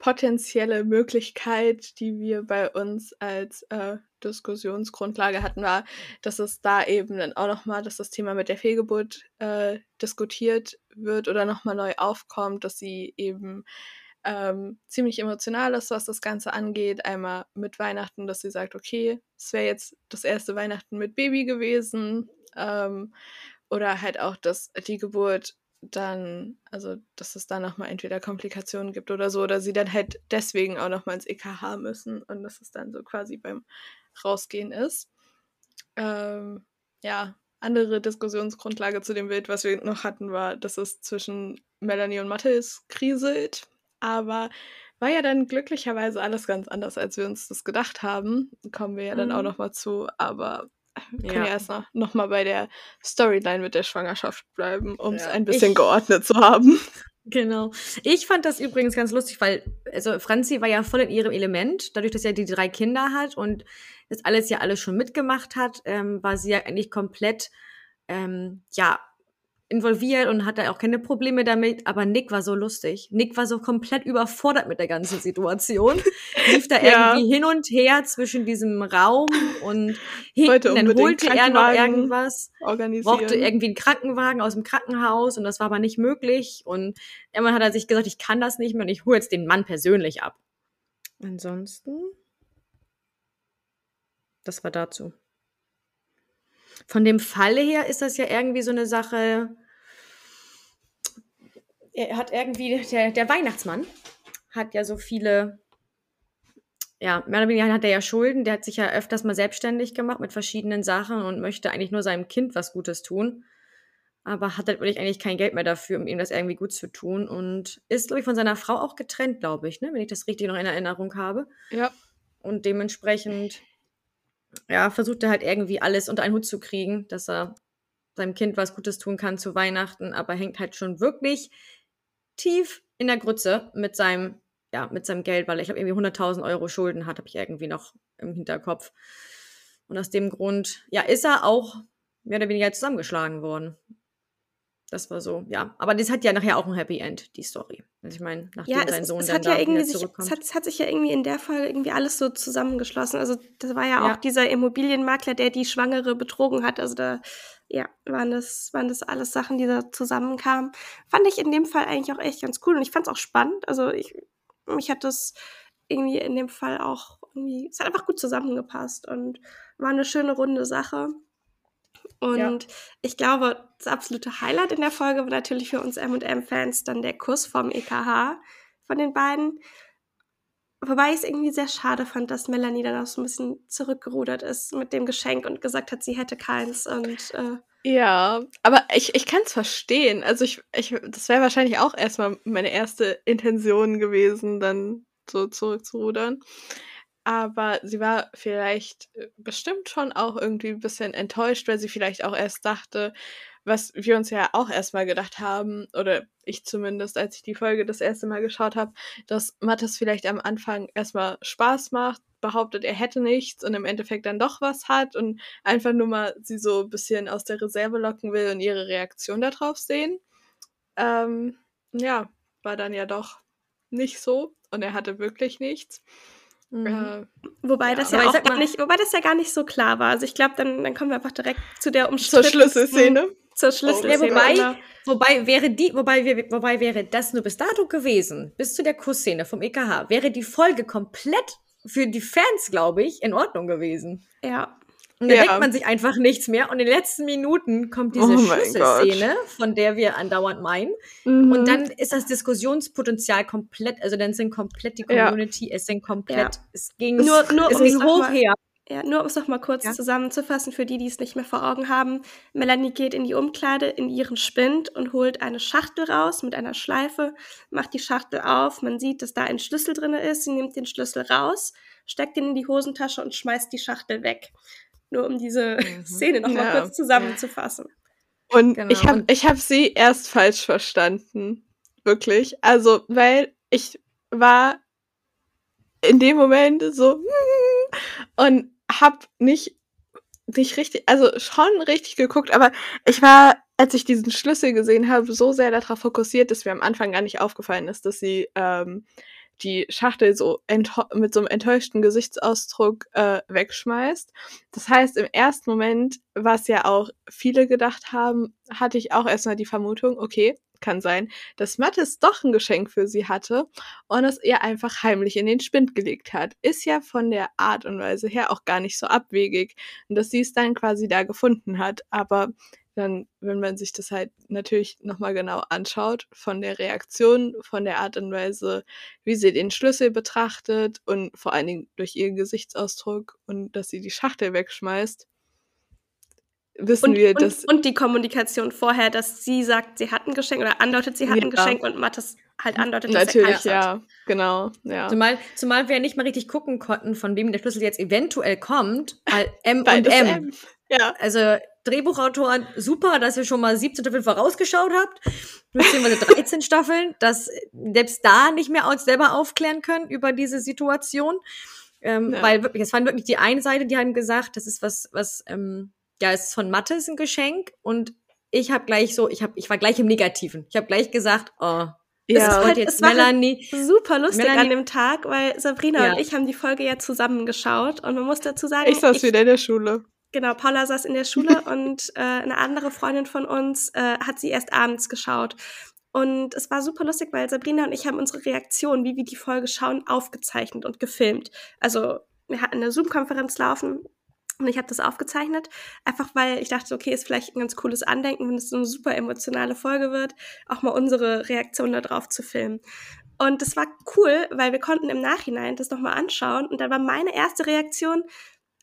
potenzielle Möglichkeit, die wir bei uns als äh, Diskussionsgrundlage hatten, war, dass es da eben dann auch nochmal, dass das Thema mit der Fehlgeburt äh, diskutiert wird oder nochmal neu aufkommt, dass sie eben ähm, ziemlich emotional ist, was das Ganze angeht. Einmal mit Weihnachten, dass sie sagt, okay, es wäre jetzt das erste Weihnachten mit Baby gewesen. Ähm, oder halt auch, dass die Geburt dann, also dass es da nochmal entweder Komplikationen gibt oder so, oder sie dann halt deswegen auch nochmal ins EKH müssen und dass es dann so quasi beim Rausgehen ist. Ähm, ja, andere Diskussionsgrundlage zu dem Bild, was wir noch hatten, war, dass es zwischen Melanie und Mathis kriselt, aber war ja dann glücklicherweise alles ganz anders, als wir uns das gedacht haben. Kommen wir ja dann Mhm. auch nochmal zu, aber können Ja. ja erst noch, noch mal bei der Storyline mit der Schwangerschaft bleiben, um es Ja. ein bisschen Ich- geordnet zu haben. (laughs) Genau. Ich fand das übrigens ganz lustig, weil, also Franzi war ja voll in ihrem Element, dadurch, dass sie ja die drei Kinder hat und das alles ja alles schon mitgemacht hat, ähm, war sie ja eigentlich komplett, ähm, ja, involviert und hatte auch keine Probleme damit, aber Nick war so lustig. Nick war so komplett überfordert mit der ganzen Situation. (laughs) Lief da Ja. irgendwie hin und her zwischen diesem Raum und (laughs) hinten, dann holte er noch irgendwas brauchte irgendwie einen Krankenwagen aus dem Krankenhaus und das war aber nicht möglich. Und irgendwann hat er sich gesagt, ich kann das nicht mehr und ich hole jetzt den Mann persönlich ab. Ansonsten, das war dazu. Von dem Falle her ist das ja irgendwie so eine Sache. Er hat irgendwie, der, der Weihnachtsmann hat ja so viele, ja, mehr oder weniger hat er ja Schulden. Der hat sich ja öfters mal selbstständig gemacht mit verschiedenen Sachen und möchte eigentlich nur seinem Kind was Gutes tun. Aber hat halt wirklich eigentlich kein Geld mehr dafür, um ihm das irgendwie gut zu tun. Und ist, glaube ich, von seiner Frau auch getrennt, glaube ich, ne? wenn ich das richtig noch in Erinnerung habe. ja. Und dementsprechend, ja, versucht er halt irgendwie alles unter einen Hut zu kriegen, dass er seinem Kind was Gutes tun kann zu Weihnachten, aber hängt halt schon wirklich tief in der Grütze mit seinem, ja, mit seinem Geld, weil ich glaube, irgendwie 100.000 Euro Schulden hat, habe ich irgendwie noch im Hinterkopf. Und aus dem Grund, ja, ist er auch mehr oder weniger zusammengeschlagen worden. Das war so, ja. Aber das hat ja nachher auch ein Happy End, die Story. Also ich meine, nachdem Ja, sein es, Sohn es dann hat ja irgendwie sich, zurückkommt. es hat, es hat sich ja irgendwie in der Folge irgendwie alles so zusammengeschlossen. Also das war ja, Ja. auch dieser Immobilienmakler, der die Schwangere betrogen hat. Also da, ja, waren das, waren das alles Sachen, die da zusammenkamen. Fand ich in dem Fall eigentlich auch echt ganz cool und ich fand es auch spannend. Also ich, mich hat das irgendwie in dem Fall auch irgendwie, es hat einfach gut zusammengepasst und war eine schöne runde Sache. Und Ja. ich glaube, das absolute Highlight in der Folge war natürlich für uns M&M-Fans dann der Kuss vom EKH von den beiden. Wobei ich es irgendwie sehr schade fand, dass Melanie dann auch so ein bisschen zurückgerudert ist mit dem Geschenk und gesagt hat, sie hätte keins. Und äh, Ja, aber ich, ich kann es verstehen. Also ich, ich, das wäre wahrscheinlich auch erstmal meine erste Intention gewesen, dann so zurückzurudern. Aber sie war vielleicht äh, bestimmt schon auch irgendwie ein bisschen enttäuscht, weil sie vielleicht auch erst dachte, was wir uns ja auch erstmal gedacht haben, oder ich zumindest, als ich die Folge das erste Mal geschaut habe, dass Mathis vielleicht am Anfang erstmal Spaß macht, behauptet, er hätte nichts und im Endeffekt dann doch was hat und einfach nur mal sie so ein bisschen aus der Reserve locken will und ihre Reaktion darauf sehen. Ähm, ja, war dann ja doch nicht so und er hatte wirklich nichts. Mhm. Äh, wobei Ja, das ja auch gar nicht, wobei das ja gar nicht so klar war. Also ich glaube, dann, dann kommen wir einfach direkt zu der zur umstrittensten Schlüsselszene. Zur Ja, Schlüsselszene. wobei, genau. wobei wäre die, wobei, wobei wäre das nur bis dato gewesen, bis zu der Kussszene vom EKH, wäre die Folge komplett für die Fans, glaube ich, in Ordnung gewesen. Ja. Und dann Ja. denkt man sich einfach nichts mehr. Und in den letzten Minuten kommt diese Oh Schlüsselszene, von der wir andauernd meinen. Mhm. Und dann ist das Diskussionspotenzial komplett, also dann sind komplett die Ja. Community, es sind komplett, Ja. es ging, Nur- nur es ging hoch mal- her. Ja, nur um es noch mal kurz Ja. zusammenzufassen, für die, die es nicht mehr vor Augen haben. Melanie geht in die Umkleide, in ihren Spind und holt eine Schachtel raus mit einer Schleife, macht die Schachtel auf. Man sieht, dass da ein Schlüssel drin ist. Sie nimmt den Schlüssel raus, steckt ihn in die Hosentasche und schmeißt die Schachtel weg. Nur um diese (laughs) Mhm. Szene noch mal Ja. kurz zusammenzufassen. Und Genau, ich habe ich hab sie erst falsch verstanden. Wirklich. Also, weil ich war in dem Moment so (laughs) und hab nicht, nicht richtig, also schon richtig geguckt, aber ich war, als ich diesen Schlüssel gesehen habe, so sehr darauf fokussiert, dass mir am Anfang gar nicht aufgefallen ist, dass sie ähm, die Schachtel so mit so einem enttäuschten Gesichtsausdruck äh, wegschmeißt. Das heißt, im ersten Moment, was ja auch viele gedacht haben, hatte ich auch erstmal die Vermutung, okay, kann sein, dass Mattes doch ein Geschenk für sie hatte und es ihr einfach heimlich in den Spind gelegt hat. Ist ja von der Art und Weise her auch gar nicht so abwegig. Dass sie es dann quasi da gefunden hat. Aber dann, wenn man sich das halt natürlich nochmal genau anschaut, von der Reaktion, von der Art und Weise, wie sie den Schlüssel betrachtet und vor allen Dingen durch ihren Gesichtsausdruck und dass sie die Schachtel wegschmeißt, wissen Und, wir, und, dass und die Kommunikation vorher, dass sie sagt, sie hat ein Geschenk oder andeutet, sie hat ein Ja. Geschenk und Mattes halt andeutet, dass er natürlich, hat. ja, genau, ja. Zumal, zumal wir ja nicht mal richtig gucken konnten, von wem der Schlüssel jetzt eventuell kommt, weil M und M. M. Ja, Also Drehbuchautoren, super, dass ihr schon mal 17 Staffeln vorausgeschaut habt. Beziehungsweise 13 Staffeln, dass selbst da nicht mehr uns selber aufklären können über diese Situation. Ähm, Ja. Weil wirklich, es waren wirklich die eine Seite, die haben gesagt, das ist was, was, ähm, ja, es ist von Mattes ein Geschenk. Und ich habe gleich so, ich hab, ich war gleich im Negativen. Ich habe gleich gesagt, oh, das Ja. ist halt- jetzt es war Melanie. Super lustig Melanie- an dem Tag, weil Sabrina Ja. und ich haben die Folge ja zusammen geschaut und man muss dazu sagen, ich saß wieder in der Schule. Genau, Paula saß in der Schule (laughs) und äh, eine andere Freundin von uns äh, hat sie erst abends geschaut. Und es war super lustig, weil Sabrina und ich haben unsere Reaktion, wie wir die Folge schauen, aufgezeichnet und gefilmt. Also wir hatten eine Zoom-Konferenz laufen und ich habe das aufgezeichnet, einfach weil ich dachte, okay, ist vielleicht ein ganz cooles Andenken, wenn es so eine super emotionale Folge wird, auch mal unsere Reaktion da drauf zu filmen. Und das war cool, weil wir konnten im Nachhinein das nochmal anschauen und dann war meine erste Reaktion,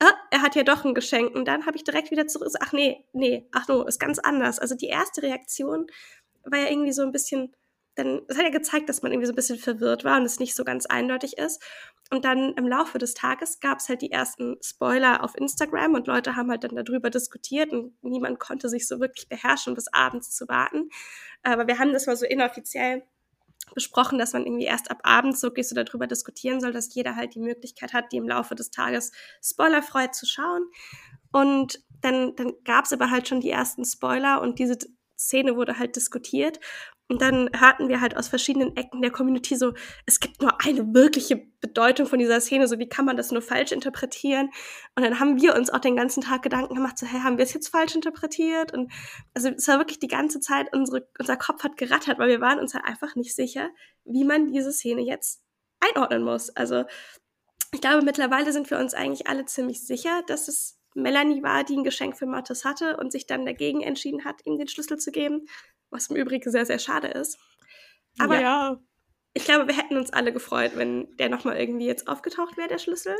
ah, er hat ja doch ein Geschenk. Und dann habe ich direkt wieder zurück, ach nee, nee, ach no, ist ganz anders. Also die erste Reaktion war ja irgendwie so ein bisschen, dann, es hat ja gezeigt, dass man irgendwie so ein bisschen verwirrt war und es nicht so ganz eindeutig ist. Und dann im Laufe des Tages gab es halt die ersten Spoiler auf Instagram und Leute haben halt dann darüber diskutiert und niemand konnte sich so wirklich beherrschen, bis abends zu warten. Aber wir haben das mal so inoffiziell besprochen, dass man irgendwie erst ab abends wirklich so darüber diskutieren soll, dass jeder halt die Möglichkeit hat, die im Laufe des Tages spoilerfrei zu schauen. Und dann, dann gab es aber halt schon die ersten Spoiler und diese Szene wurde halt diskutiert. Und dann hörten wir halt aus verschiedenen Ecken der Community so, es gibt nur eine wirkliche Bedeutung von dieser Szene, so wie kann man das nur falsch interpretieren? Und dann haben wir uns auch den ganzen Tag Gedanken gemacht, so, hey, haben wir es jetzt falsch interpretiert? Und also es war wirklich die ganze Zeit, unsere, unser Kopf hat gerattert, weil wir waren uns halt einfach nicht sicher, wie man diese Szene jetzt einordnen muss. Also ich glaube, mittlerweile sind wir uns eigentlich alle ziemlich sicher, dass es Melanie war, die ein Geschenk für Mattes hatte und sich dann dagegen entschieden hat, ihm den Schlüssel zu geben, was im Übrigen sehr, sehr schade ist. Aber ja, ich glaube, wir hätten uns alle gefreut, wenn der nochmal irgendwie jetzt aufgetaucht wäre, der Schlüssel.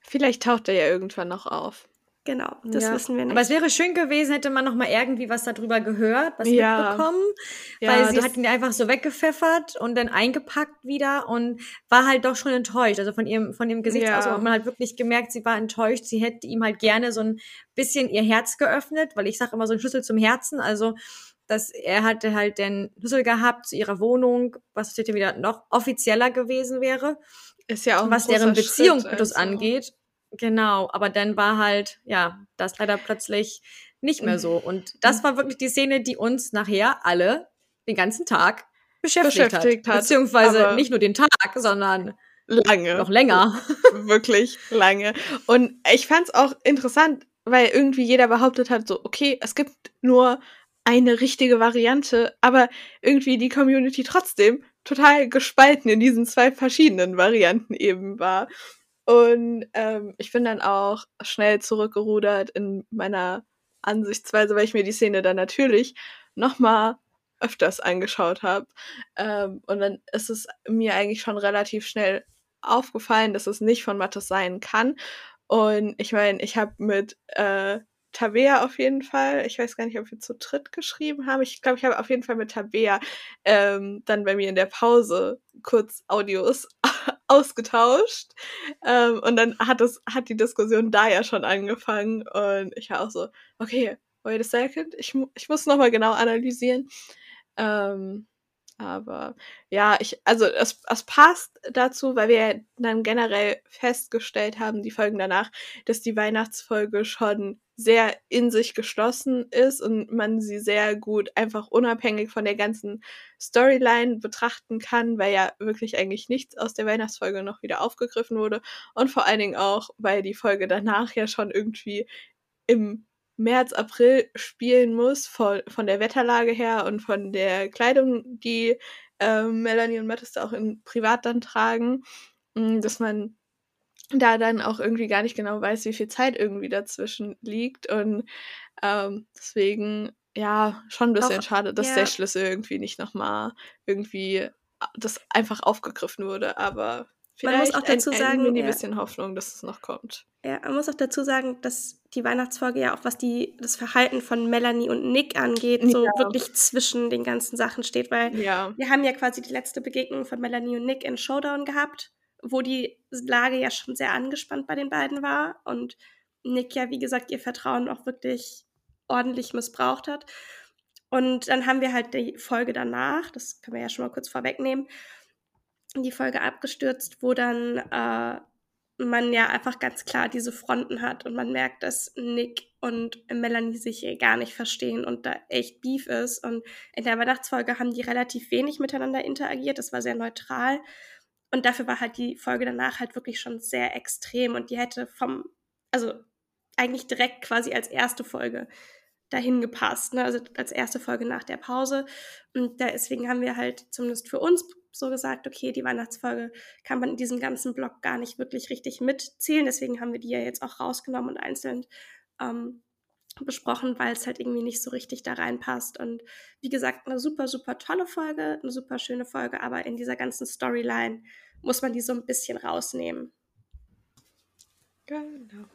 vielleicht taucht er ja irgendwann noch auf. Genau, das Ja. wissen wir nicht. Aber es wäre schön gewesen, hätte man noch mal irgendwie was darüber gehört, was Ja. mitbekommen, Ja, weil sie hat ihn einfach so weggepfeffert und dann eingepackt wieder und war halt doch schon enttäuscht. Also von ihrem, von dem Gesichtsausdruck hat man halt wirklich gemerkt, sie war enttäuscht. Sie hätte ihm halt gerne so ein bisschen ihr Herz geöffnet, weil ich sage immer so ein Schlüssel zum Herzen. Also dass er hatte halt den Schlüssel gehabt zu ihrer Wohnung, was jetzt wieder noch offizieller gewesen wäre Ist ja auch was deren Beziehung Schritt, also. angeht. Genau, aber dann war halt, ja, das leider plötzlich nicht mehr so. Und das war wirklich die Szene, die uns nachher alle den ganzen Tag beschäftigt, Beschäftigt hat. hat, Beziehungsweise nicht nur den Tag, sondern Lange. noch länger. (laughs) wirklich lange. Und ich fand's auch interessant, weil irgendwie jeder behauptet hat, so, okay, es gibt nur eine richtige Variante, aber irgendwie die Community trotzdem total gespalten in diesen zwei verschiedenen Varianten eben war. Und ähm, ich bin dann auch schnell zurückgerudert in meiner Ansichtsweise, weil ich mir die Szene dann natürlich nochmal öfters angeschaut habe. Ähm, und dann ist es mir eigentlich schon relativ schnell aufgefallen, dass es nicht von Mattes sein kann. Und ich meine, ich habe mit äh, Tabea auf jeden Fall, ich weiß gar nicht, ob wir zu dritt geschrieben haben. Ich glaube, ich habe auf jeden Fall mit Tabea ähm, dann bei mir in der Pause kurz Audios (laughs) ausgetauscht. Ähm, und dann hat es, hat die Diskussion da ja schon angefangen. Und ich war auch so, okay, wait a second, ich, ich muss nochmal genau analysieren. Ähm, aber ja, ich, also es, es passt dazu, weil wir dann generell festgestellt haben, die Folgen danach, dass die Weihnachtsfolge schon sehr in sich geschlossen ist und man sie sehr gut einfach unabhängig von der ganzen Storyline betrachten kann, weil ja wirklich eigentlich nichts aus der Weihnachtsfolge noch wieder aufgegriffen wurde und vor allen Dingen auch, weil die Folge danach ja schon irgendwie im März, April spielen muss, von, von der Wetterlage her und von der Kleidung, die äh, Melanie und Mattes da auch in Privat dann tragen, mm, dass man da dann auch irgendwie gar nicht genau weiß, wie viel Zeit irgendwie dazwischen liegt. Und ähm, deswegen, ja, schon ein bisschen auch, schade, dass ja. der Schlüssel irgendwie nicht nochmal irgendwie das einfach aufgegriffen wurde. Aber vielleicht man muss auch dazu ein, sagen, ein bisschen Hoffnung, dass es noch kommt. Ja, man muss auch dazu sagen, dass die Weihnachtsfolge ja auch, was die, das Verhalten von Melanie und Nick angeht, so ja. wirklich zwischen den ganzen Sachen steht, weil ja. wir haben ja quasi die letzte Begegnung von Melanie und Nick in Showdown gehabt, wo die Lage ja schon sehr angespannt bei den beiden war und Nick ja, wie gesagt, ihr Vertrauen auch wirklich ordentlich missbraucht hat. Und dann haben wir halt die Folge danach, das können wir ja schon mal kurz vorwegnehmen, die Folge abgestürzt, wo dann äh, man ja einfach ganz klar diese Fronten hat und man merkt, dass Nick und Melanie sich gar nicht verstehen und da echt Beef ist. Und in der Weihnachtsfolge haben die relativ wenig miteinander interagiert, das war sehr neutral. Und dafür war halt die Folge danach halt wirklich schon sehr extrem und die hätte vom, also eigentlich direkt quasi als erste Folge dahin gepasst, ne? also als erste Folge nach der Pause. Und deswegen haben wir halt zumindest für uns so gesagt, okay, die Weihnachtsfolge kann man in diesem ganzen Blog gar nicht wirklich richtig mitzählen. Deswegen haben wir die ja jetzt auch rausgenommen und einzeln ähm, besprochen, weil es halt irgendwie nicht so richtig da reinpasst. Und wie gesagt, eine super, super tolle Folge, eine super schöne Folge, aber in dieser ganzen Storyline muss man die so ein bisschen rausnehmen. Genau.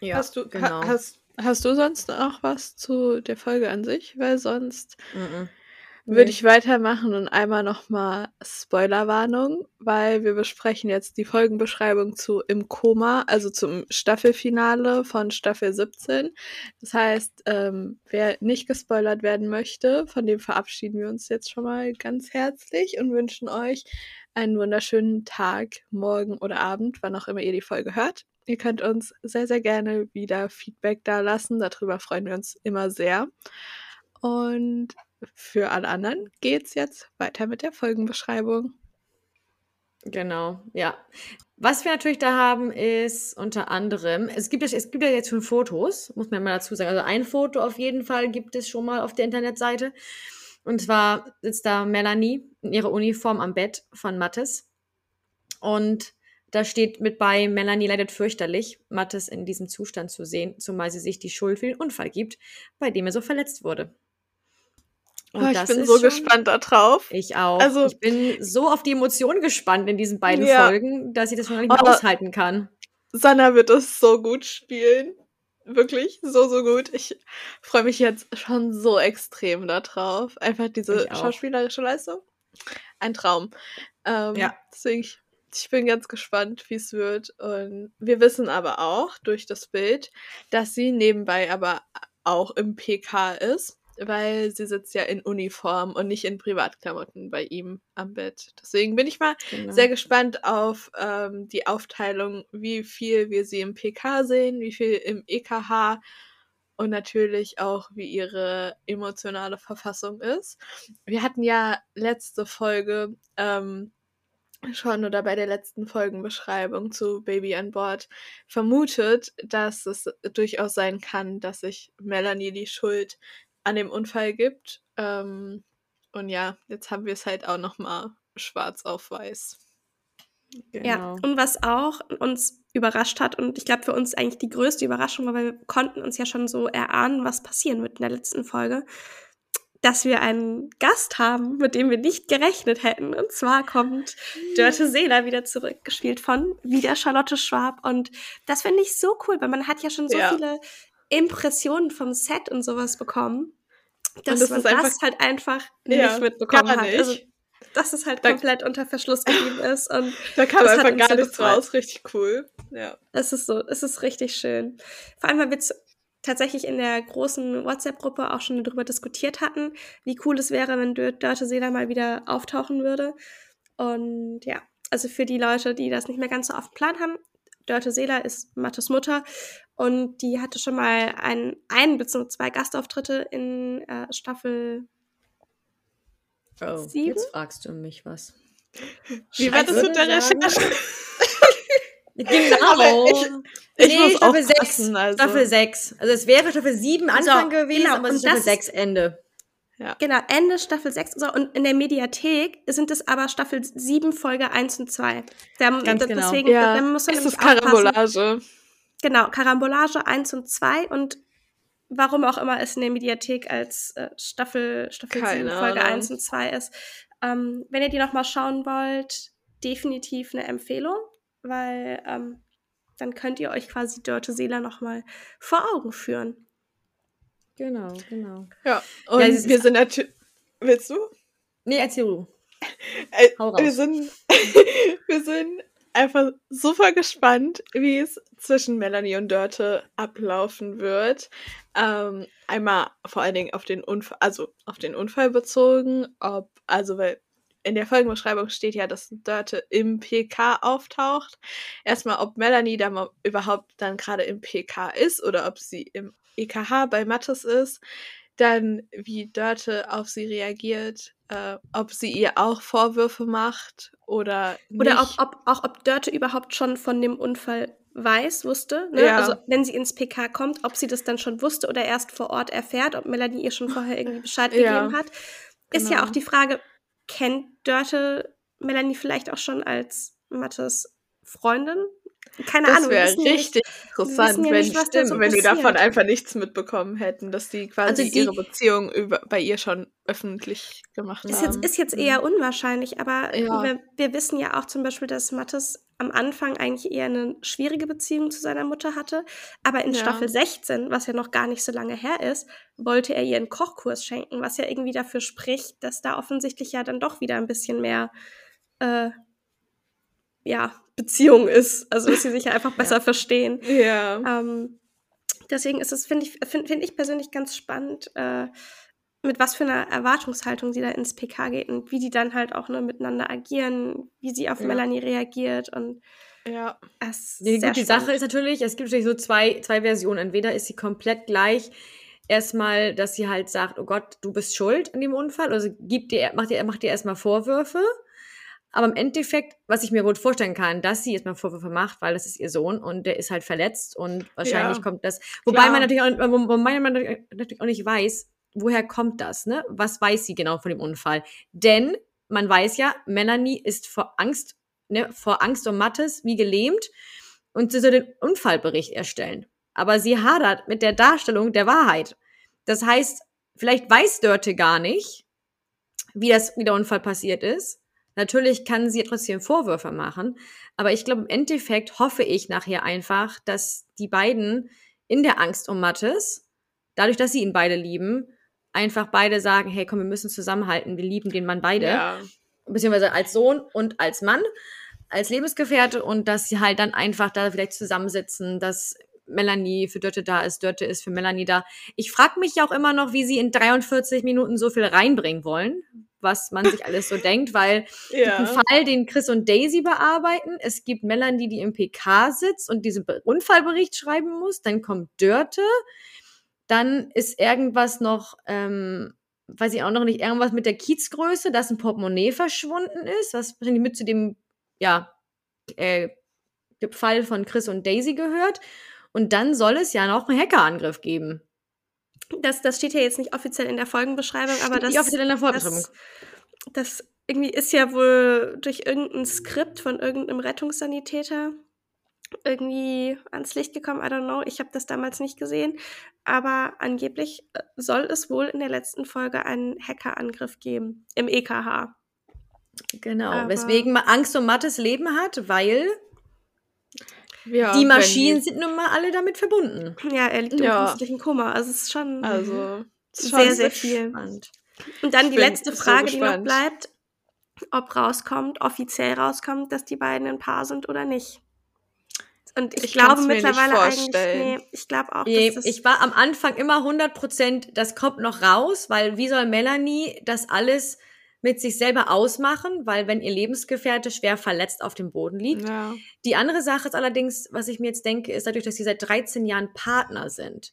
Ja, hast du, genau. Ha, hast, hast du sonst noch was zu der Folge an sich? Weil sonst. Mm -mm würde ich weitermachen und einmal nochmal Spoilerwarnung, weil wir besprechen jetzt die Folgenbeschreibung zu Im Koma, also zum Staffelfinale von Staffel 17. Das heißt, ähm, wer nicht gespoilert werden möchte, von dem verabschieden wir uns jetzt schon mal ganz herzlich und wünschen euch einen wunderschönen Tag, Morgen oder Abend, wann auch immer ihr die Folge hört. Ihr könnt uns sehr, sehr gerne wieder Feedback da lassen. Darüber freuen wir uns immer sehr. Und für alle anderen geht's jetzt weiter mit der Folgenbeschreibung. Genau, ja. Was wir natürlich da haben, ist unter anderem, es gibt, es gibt ja jetzt schon Fotos, muss man mal dazu sagen. Also ein Foto auf jeden Fall gibt es schon mal auf der Internetseite. Und zwar sitzt da Melanie in ihrer Uniform am Bett von Mattes. Und da steht mit bei, Melanie leidet fürchterlich, Mattes in diesem Zustand zu sehen, zumal sie sich die Schuld für den Unfall gibt, bei dem er so verletzt wurde. Und oh, ich bin so schon, gespannt darauf. Ich auch. Also, ich bin so auf die Emotionen gespannt in diesen beiden ja. Folgen, dass ich das schon nicht mehr oh, aushalten kann. Sanna wird es so gut spielen. Wirklich so, so gut. Ich freue mich jetzt schon so extrem darauf. Einfach diese schauspielerische Leistung. Ein Traum. Ähm, ja. Deswegen, ich, ich bin ganz gespannt, wie es wird. Und wir wissen aber auch durch das Bild, dass sie nebenbei aber auch im PK ist weil sie sitzt ja in Uniform und nicht in Privatklamotten bei ihm am Bett. Deswegen bin ich mal genau. sehr gespannt auf ähm, die Aufteilung, wie viel wir sie im PK sehen, wie viel im EKH und natürlich auch, wie ihre emotionale Verfassung ist. Wir hatten ja letzte Folge ähm, schon oder bei der letzten Folgenbeschreibung zu Baby an Bord vermutet, dass es durchaus sein kann, dass sich Melanie die Schuld an dem Unfall gibt. Ähm, und ja, jetzt haben wir es halt auch noch mal schwarz auf weiß. Genau. Ja, und was auch uns überrascht hat und ich glaube für uns eigentlich die größte Überraschung war, weil wir konnten uns ja schon so erahnen, was passieren wird in der letzten Folge, dass wir einen Gast haben, mit dem wir nicht gerechnet hätten. Und zwar kommt Dörte Seeler wieder zurück, gespielt von wieder Charlotte Schwab. Und das finde ich so cool, weil man hat ja schon so Ja. viele Impressionen vom Set und sowas bekommen, dass das man das halt einfach Ja, nicht mitbekommen gar hat. nicht. Also, dass es halt Da- komplett unter Verschluss geblieben (laughs) ist. Und Da kam hat einfach uns gar nichts gefreut. raus. Richtig cool. Ja. Es ist so, es ist richtig schön. Vor allem, weil wir tatsächlich in der großen WhatsApp-Gruppe auch schon darüber diskutiert hatten, wie cool es wäre, wenn Dör- Dörte Seeler mal wieder auftauchen würde. Und ja, also für die Leute, die das nicht mehr ganz so auf dem Plan haben, Dörte Seeler ist Mattes Mutter und die hatte schon mal ein, ein bzw. zwei Gastauftritte in äh, Staffel. Oh, Sieben? jetzt fragst du mich was. (laughs) Wie war das mit der Recherche? (laughs) Genau. Aber ich- Ich nee, muss Staffel aufpassen, 6. also. Staffel 6. Also es wäre Staffel 7 Anfang So, gewesen, genau, aber es ist Staffel das- 6 Ende. Genau, Ende Staffel 6. So, und in der Mediathek sind es aber Staffel 7, Folge 1 und 2. Da, Ganz da- genau. Deswegen Ja, da muss man es nämlich ist aufpassen. Genau, Karambolage 1 und 2 und warum auch immer es in der Mediathek als äh, Staffel, Staffel 7, Keine Folge Ahnung. 1 und 2 ist. Ähm, wenn ihr die nochmal schauen wollt, definitiv eine Empfehlung, weil ähm, dann könnt ihr euch quasi Dörte Seeler nochmal vor Augen führen. Genau, genau. Ja. Und Ja, es ist- wir sind natürlich. Willst du? Nee, erzähl du. Äh, Hau raus. (laughs) wir sind, wir sind einfach super gespannt, wie es zwischen Melanie und Dörte ablaufen wird. Ähm, einmal vor allen Dingen auf den Unfall, also auf den Unfall bezogen, ob, also weil in der Folgenbeschreibung steht ja, dass Dörte im PK auftaucht. Erstmal, ob Melanie da überhaupt dann gerade im PK ist oder ob sie im EKH bei Mattes ist. Dann, wie Dörte auf sie reagiert, äh, ob sie ihr auch Vorwürfe macht oder nicht. Oder ob, ob, auch ob Dörte überhaupt schon von dem Unfall weiß, wusste. Ne? Ja. Also wenn sie ins PK kommt, ob sie das dann schon wusste oder erst vor Ort erfährt, ob Melanie ihr schon vorher irgendwie (laughs) Bescheid Ja, gegeben hat. Ist ja genau. auch die Frage, kennt Dörte Melanie vielleicht auch schon als Mattes Freundin? Keine das Ahnung. wir wäre richtig interessant, wissen ja wenn, nicht, da so wenn wir davon einfach nichts mitbekommen hätten, dass die quasi Also sie- ihre Beziehung über, bei ihr schon öffentlich gemacht Ist haben. jetzt, ist jetzt eher unwahrscheinlich, aber Ja. wir, wir wissen ja auch zum Beispiel, dass Mattes am Anfang eigentlich eher eine schwierige Beziehung zu seiner Mutter hatte. Aber in Ja. Staffel 16, was ja noch gar nicht so lange her ist, wollte er ihr einen Kochkurs schenken, was ja irgendwie dafür spricht, dass da offensichtlich ja dann doch wieder ein bisschen mehr äh, ja, Beziehung ist. Also dass sie sich ja einfach besser verstehen. ja. Ähm, deswegen ist es, finde ich, finde find ich persönlich ganz spannend, äh, mit was für einer Erwartungshaltung sie da ins PK geht und wie die dann halt auch ne, miteinander agieren, wie sie auf Ja. Melanie reagiert und ja. Nee, gut, die. Sache ist natürlich, es gibt natürlich so zwei, zwei Versionen. Entweder ist sie komplett gleich. Erstmal, dass sie halt sagt, oh Gott, du bist schuld an dem Unfall. Also gibt dir, macht dir, macht dir erstmal Vorwürfe. Aber im Endeffekt, was ich mir gut vorstellen kann, dass sie erstmal Vorwürfe macht, weil das ist ihr Sohn und der ist halt verletzt und wahrscheinlich Ja. kommt das. Wobei Klar. man natürlich auch, wo- wobei man natürlich auch nicht weiß, woher kommt das, ne? Was weiß sie genau von dem Unfall? Denn man weiß ja, Melanie ist vor Angst, ne, vor Angst um Mattes wie gelähmt und sie soll den Unfallbericht erstellen. Aber sie hadert mit der Darstellung der Wahrheit. Das heißt, vielleicht weiß Dörte gar nicht, wie das, wie der Unfall passiert ist. Natürlich kann sie trotzdem Vorwürfe machen, aber ich glaube, im Endeffekt hoffe ich nachher einfach, dass die beiden in der Angst um Mattes, dadurch, dass sie ihn beide lieben, einfach beide sagen, hey, komm, wir müssen zusammenhalten, wir lieben den Mann beide Ja. beziehungsweise als Sohn und als Mann, als Lebensgefährte und dass sie halt dann einfach da vielleicht zusammensitzen, dass Melanie für Dörte da ist, Dörte ist für Melanie da. Ich frage mich ja auch immer noch, wie sie in 43 Minuten so viel reinbringen wollen, was man sich alles so (laughs) denkt, weil es gibt einen Ja. Fall, den Chris und Daisy bearbeiten. Es gibt Melanie, die im PK sitzt und diesen Be- Unfallbericht schreiben muss. Dann kommt Dörte. Dann ist irgendwas noch, ähm, weiß ich auch noch nicht, irgendwas mit der Kiezgröße, dass ein Portemonnaie verschwunden ist, was mit zu dem, ja, äh, dem Fall von Chris und Daisy gehört. Und dann soll es ja noch einen Hackerangriff geben. Das, das steht ja jetzt nicht offiziell in der Folgenbeschreibung, aber das, nicht offiziell in der Vorbeschreibung. das, das irgendwie ist ja wohl durch irgendein Skript von irgendeinem Rettungssanitäter irgendwie ans Licht gekommen. I don't know. Ich habe das damals nicht gesehen. Aber angeblich äh, soll es wohl in der letzten Folge einen Hackerangriff geben im EKH. Genau, Aber- weswegen man Angst um Mattes Leben hat, weil Ja, die Maschinen sind nun mal alle damit verbunden. Ja, er liegt Ja. im künstlichen Koma. Also es ist schon Also, ist (laughs) sehr, schon sehr viel. Spannend. Und dann Ich die letzte so Frage, die noch bleibt, ob rauskommt, offiziell rauskommt, dass die beiden ein Paar sind oder nicht. Und ich, Ich glaube mittlerweile eigentlich, nee, ich glaube auch, Nee, dass das, ich war am Anfang immer 100%, das kommt noch raus, weil wie soll Melanie das alles mit sich selber ausmachen, weil wenn ihr Lebensgefährte schwer verletzt auf dem Boden liegt. Ja. Die andere Sache ist allerdings, was ich mir jetzt denke, ist dadurch, dass sie seit 13 Jahren Partner sind.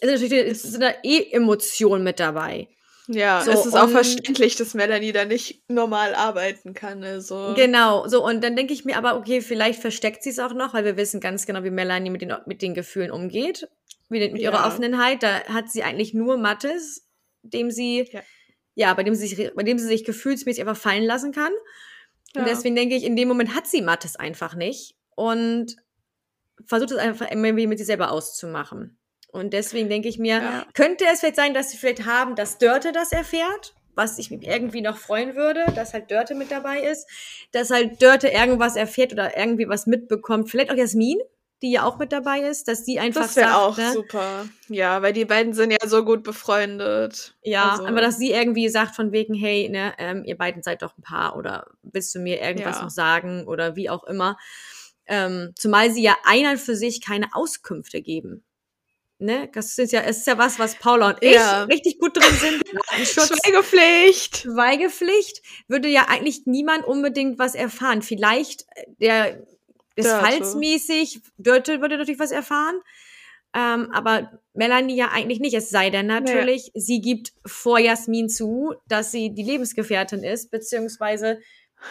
Ist natürlich ist, da eh Emotionen mit dabei. Ja, So, es ist auch verständlich, dass Melanie da nicht normal arbeiten kann. Also. Genau, so und dann denke ich mir aber, okay, vielleicht versteckt sie es auch noch, weil wir wissen ganz genau, wie Melanie mit den, mit den Gefühlen umgeht, mit ihrer Ja. Offenheit. Da hat sie eigentlich nur Mattes, dem sie, ja, Ja. bei dem sie sich, bei dem sie sich gefühlsmäßig einfach fallen lassen kann. Ja. Und deswegen denke ich, in dem Moment hat sie Mattes einfach nicht und versucht es einfach irgendwie mit sich selber auszumachen. Und deswegen denke ich mir, Ja. könnte es vielleicht sein, dass sie vielleicht haben, dass Dörte das erfährt, was ich mich irgendwie noch freuen würde, dass halt Dörte mit dabei ist, dass halt Dörte irgendwas erfährt oder irgendwie was mitbekommt. Vielleicht auch Jasmin, die ja auch mit dabei ist, dass die einfach Das wäre auch ne, super. Ja, weil die beiden sind ja so gut befreundet. Ja, Also, aber dass sie irgendwie sagt von wegen, hey, ne, ähm, ihr beiden seid doch ein Paar oder willst du mir irgendwas Ja. noch sagen oder wie auch immer. Ähm, zumal sie ja einer für sich keine Auskünfte geben. Ne? Das ist ja, es ist ja was, was Paula und ich Ja. richtig gut drin sind. (laughs) Schweigepflicht. Schweigepflicht würde ja eigentlich niemand unbedingt was erfahren. Vielleicht äh, der ist Dörte. fallsmäßig, Dörte würde natürlich was erfahren. Ähm, aber Melanie ja eigentlich nicht. Es sei denn natürlich, sie gibt vor Jasmin zu, dass sie die Lebensgefährtin ist, beziehungsweise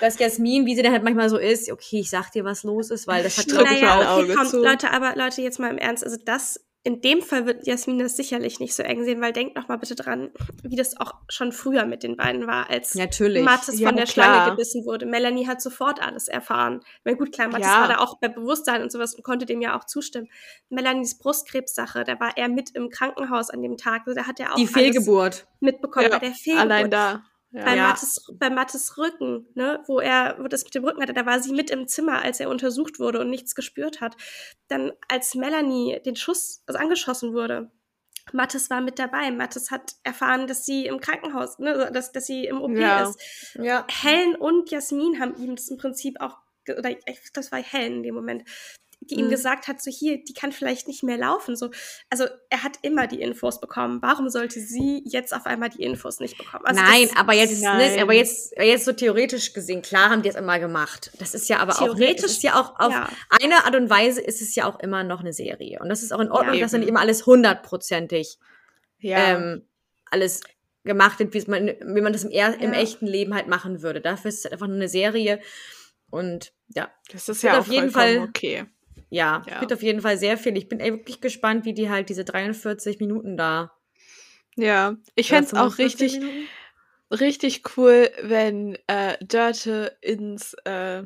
dass Jasmin, wie sie dann halt manchmal so ist, okay, ich sag dir, was los ist, weil das hat naja, okay, Auge komm, zu. Leute, aber Leute, jetzt mal im Ernst, also das, in dem Fall wird Jasmin das sicherlich nicht so eng sehen, weil denkt noch mal bitte dran, wie das auch schon früher mit den beiden war, als Natürlich. Mathis Ja, von der klar. Schlange gebissen wurde. Melanie hat sofort alles erfahren. Na gut, klar, Mathis Ja. war da auch bei Bewusstsein und sowas und konnte dem ja auch zustimmen. Melanies Brustkrebssache, da war er mit im Krankenhaus an dem Tag, also da hat er auch die alles Fehlgeburt. mitbekommen, Ja, bei der Fehlgeburt. Allein da. Bei, Ja. Ja. Mattes, bei Mattes Rücken, ne, wo er, wo das mit dem Rücken hatte, da war sie mit im Zimmer, als er untersucht wurde und nichts gespürt hat. Dann, als Melanie den Schuss, also angeschossen wurde, Mattes war mit dabei. Mattes hat erfahren, dass sie im Krankenhaus, ne, dass, dass sie im OP Ja. ist. Ja. Helen und Jasmin haben ihm das im Prinzip auch, oder ich, das war Helen in dem Moment, die ihm Mhm. gesagt hat, so hier, die kann vielleicht nicht mehr laufen. So, also er hat immer die Infos bekommen. Warum sollte sie jetzt auf einmal die Infos nicht bekommen? Also Nein, das- aber jetzt, ne, Nein. aber jetzt, jetzt so theoretisch gesehen, klar haben die es immer gemacht. Das ist ja aber auch, ne, ist ja auch auf ja. eine Art und Weise ist es ja auch immer noch eine Serie. Und das ist auch in Ordnung, Ja, dass dann nicht eben. immer alles hundertprozentig Ja. ähm, alles gemacht wird, wie man, wie man das im, er im echten Leben halt machen würde. Dafür ist es halt einfach nur eine Serie. Und ja, das ist ja auf jeden Fall- okay. Ja, Ja. wird auf jeden Fall sehr viel. Ich bin ey, wirklich gespannt, wie die halt diese 43 Minuten da. Ja, ich fände es auch 45 richtig, Minuten? richtig cool, wenn äh, Dörte ins äh,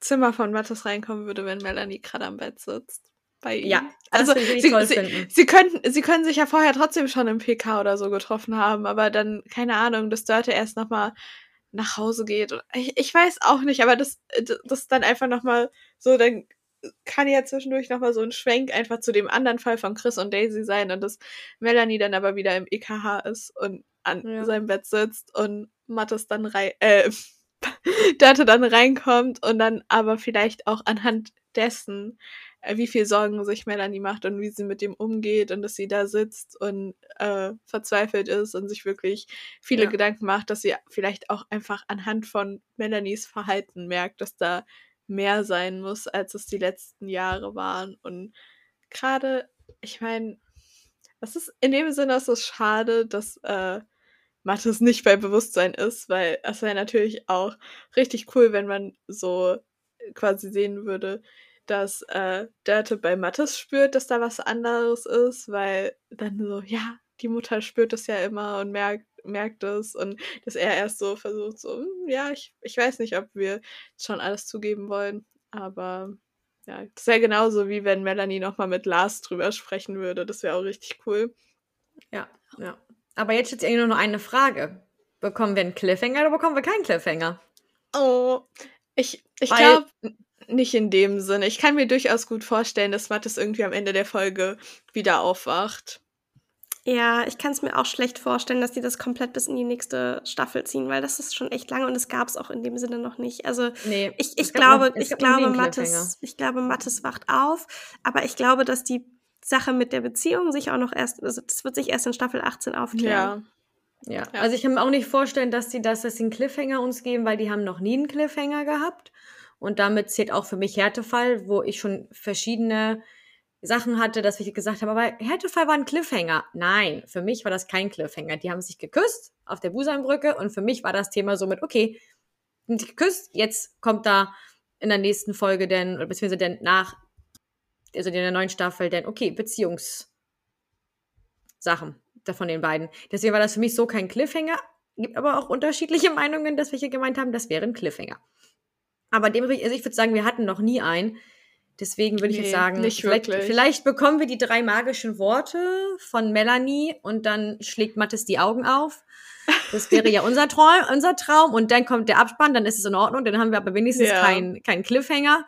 Zimmer von Mattes reinkommen würde, wenn Melanie gerade am Bett sitzt. Ja, also sie, sie, sie, könnten, sie können sich ja vorher trotzdem schon im PK oder so getroffen haben, aber dann, keine Ahnung, dass Dörte erst nochmal nach Hause geht. Ich, ich weiß auch nicht, aber das, das dann einfach nochmal so, dann kann ja zwischendurch nochmal so ein Schwenk einfach zu dem anderen Fall von Chris und Daisy sein und dass Melanie dann aber wieder im EKH ist und an Ja. seinem Bett sitzt und Mattes dann rein, äh, (laughs) Dörte dann reinkommt und dann aber vielleicht auch anhand dessen, äh, wie viel Sorgen sich Melanie macht und wie sie mit dem umgeht und dass sie da sitzt und äh, verzweifelt ist und sich wirklich viele Ja. Gedanken macht, dass sie vielleicht auch einfach anhand von Melanies Verhalten merkt, dass da mehr sein muss, als es die letzten Jahre waren. Und gerade, ich meine, es ist in dem Sinne ist es schade, dass äh, Mathis nicht bei Bewusstsein ist, weil es wäre natürlich auch richtig cool, wenn man so quasi sehen würde, dass äh, Dörte bei Mathis spürt, dass da was anderes ist, weil dann so, ja, die Mutter spürt es ja immer und merkt, merkt es und dass er erst so versucht, so, hm, ja, ich, ich weiß nicht, ob wir schon alles zugeben wollen, aber ja, das wäre genauso wie wenn Melanie nochmal mit Lars drüber sprechen würde. Das wäre auch richtig cool. Ja, ja. Aber jetzt steht eigentlich nur noch eine Frage. Bekommen wir einen Cliffhanger oder bekommen wir keinen Cliffhanger? Oh, ich, ich glaube nicht in dem Sinne. Ich kann mir durchaus gut vorstellen, dass Mattes irgendwie am Ende der Folge wieder aufwacht. Ja, ich kann es mir auch schlecht vorstellen, dass die das komplett bis in die nächste Staffel ziehen, weil das ist schon echt lange und es gab es auch in dem Sinne noch nicht. Also nee, ich, ich glaube, noch, ich glaube, Mattes, ich glaube, Mattes wacht auf, aber ich glaube, dass die Sache mit der Beziehung sich auch noch erst, also das wird sich erst in Staffel 18 aufklären. Ja. Ja. ja. also ich kann mir auch nicht vorstellen, dass die das, dass sie einen Cliffhanger uns geben, weil die haben noch nie einen Cliffhanger gehabt. Und damit zählt auch für mich Härtefall, wo ich schon verschiedene Sachen hatte, dass ich gesagt habe, aber Härtefall war ein Cliffhanger. Nein, für mich war das kein Cliffhanger. Die haben sich geküsst auf der Busanbrücke und für mich war das Thema somit, okay, geküsst, jetzt kommt da in der nächsten Folge denn, oder beziehungsweise denn nach, also in der neuen Staffel, denn, okay, Beziehungssachen von den beiden. Deswegen war das für mich so kein Cliffhanger. Gibt aber auch unterschiedliche Meinungen, dass welche gemeint haben, das wäre ein Cliffhanger. Aber dem, also ich würde sagen, wir hatten noch nie einen. Deswegen würde ich jetzt sagen, vielleicht, vielleicht, bekommen wir die drei magischen Worte von Melanie und dann schlägt Mattes die Augen auf. Das wäre ja unser Traum, unser Traum. Und dann kommt der Abspann, dann ist es in Ordnung. Dann haben wir aber wenigstens ja. keinen kein Cliffhanger.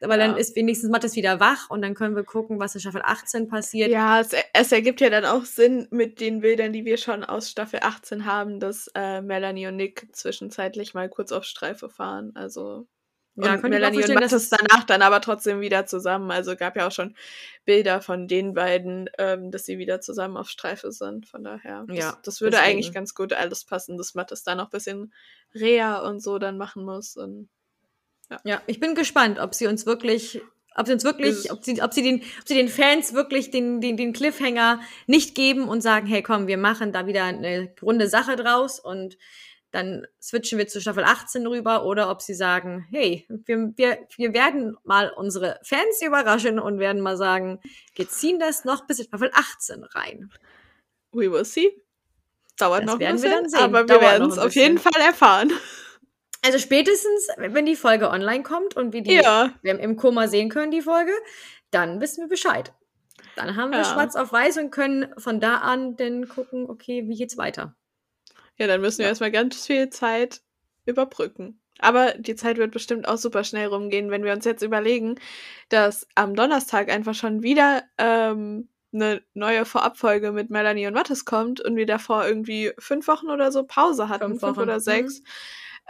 Aber ja. dann ist wenigstens Mattes wieder wach und dann können wir gucken, was in Staffel 18 passiert. Ja, es, es, ergibt ja dann auch Sinn mit den Bildern, die wir schon aus Staffel 18 haben, dass äh, Melanie und Nick zwischenzeitlich mal kurz auf Streife fahren. Also ja, und Melanie und Mattes danach dann aber trotzdem wieder zusammen. Also gab ja auch schon Bilder von den beiden, ähm, dass sie wieder zusammen auf Streife sind. Von daher, das, ja, das würde deswegen. eigentlich ganz gut alles passen, dass Mattes da noch ein bisschen Rea und so dann machen muss. Und, ja. ja, ich bin gespannt, ob sie uns wirklich ob sie uns wirklich, ob sie, ob sie den, ob sie den Fans wirklich den, den, den Cliffhanger nicht geben und sagen, hey komm, wir machen da wieder eine runde Sache draus und dann switchen wir zu Staffel 18 rüber oder ob sie sagen, hey, wir, wir, wir werden mal unsere Fans überraschen und werden mal sagen, wir ziehen das noch bis Staffel 18 rein. We will see. Dauert das noch ein bisschen, aber wir werden es auf jeden Fall erfahren. Also spätestens, wenn die Folge online kommt und wir die ja. wir im Koma sehen können, die Folge, dann wissen wir Bescheid. Dann haben wir ja. schwarz auf weiß und können von da an dann gucken, okay, wie geht's weiter. Ja, dann müssen wir ja. erstmal ganz viel Zeit überbrücken. Aber die Zeit wird bestimmt auch super schnell rumgehen, wenn wir uns jetzt überlegen, dass am Donnerstag einfach schon wieder ähm, eine neue Vorabfolge mit Melanie und Mattes kommt und wir davor irgendwie fünf Wochen oder so Pause hatten, fünf, fünf oder mhm. sechs. Mhm.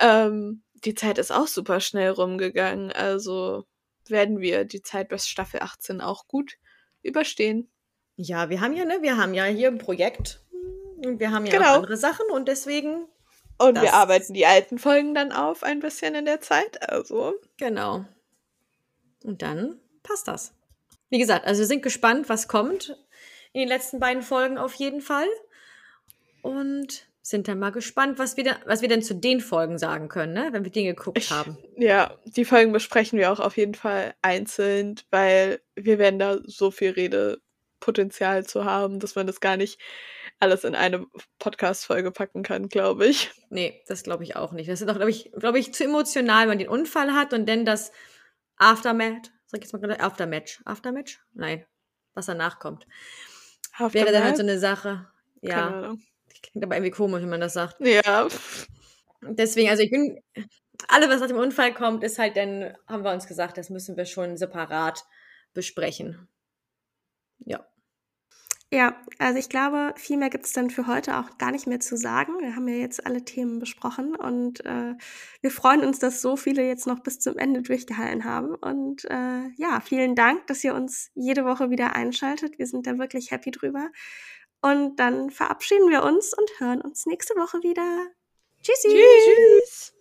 Ähm, die Zeit ist auch super schnell rumgegangen. Also werden wir die Zeit bis Staffel 18 auch gut überstehen. Ja, wir haben ja, ne, wir haben ja hier ein Projekt und wir haben ja genau. auch andere Sachen und deswegen. Und wir arbeiten die alten Folgen dann auf ein bisschen in der Zeit. Also. Genau. Und dann passt das. Wie gesagt, also wir sind gespannt, was kommt in den letzten beiden Folgen auf jeden Fall. Und sind dann mal gespannt, was wir, da, was wir denn zu den Folgen sagen können, ne? wenn wir Dinge geguckt ich, haben. Ja, die Folgen besprechen wir auch auf jeden Fall einzeln, weil wir werden da so viel Redepotenzial zu haben, dass man das gar nicht alles in eine Podcast-Folge packen kann, glaube ich. Nee, das glaube ich auch nicht. Das ist doch, glaube ich, glaube ich, zu emotional, wenn man den Unfall hat und dann das Aftermatch, sag ich jetzt mal gerade, Aftermatch. Aftermatch? Nein, was danach kommt. Aftermatch? Wäre dann halt so eine Sache. Ja. Klingt aber irgendwie komisch, wenn man das sagt. Ja. Deswegen, also ich bin, alles, was nach dem Unfall kommt, ist halt dann, haben wir uns gesagt, das müssen wir schon separat besprechen. Ja. Ja, also ich glaube, viel mehr gibt es dann für heute auch gar nicht mehr zu sagen. Wir haben ja jetzt alle Themen besprochen und äh, wir freuen uns, dass so viele jetzt noch bis zum Ende durchgehalten haben. Und äh, ja, vielen Dank, dass ihr uns jede Woche wieder einschaltet. Wir sind da wirklich happy drüber. Und dann verabschieden wir uns und hören uns nächste Woche wieder. Tschüssi. Tschüss.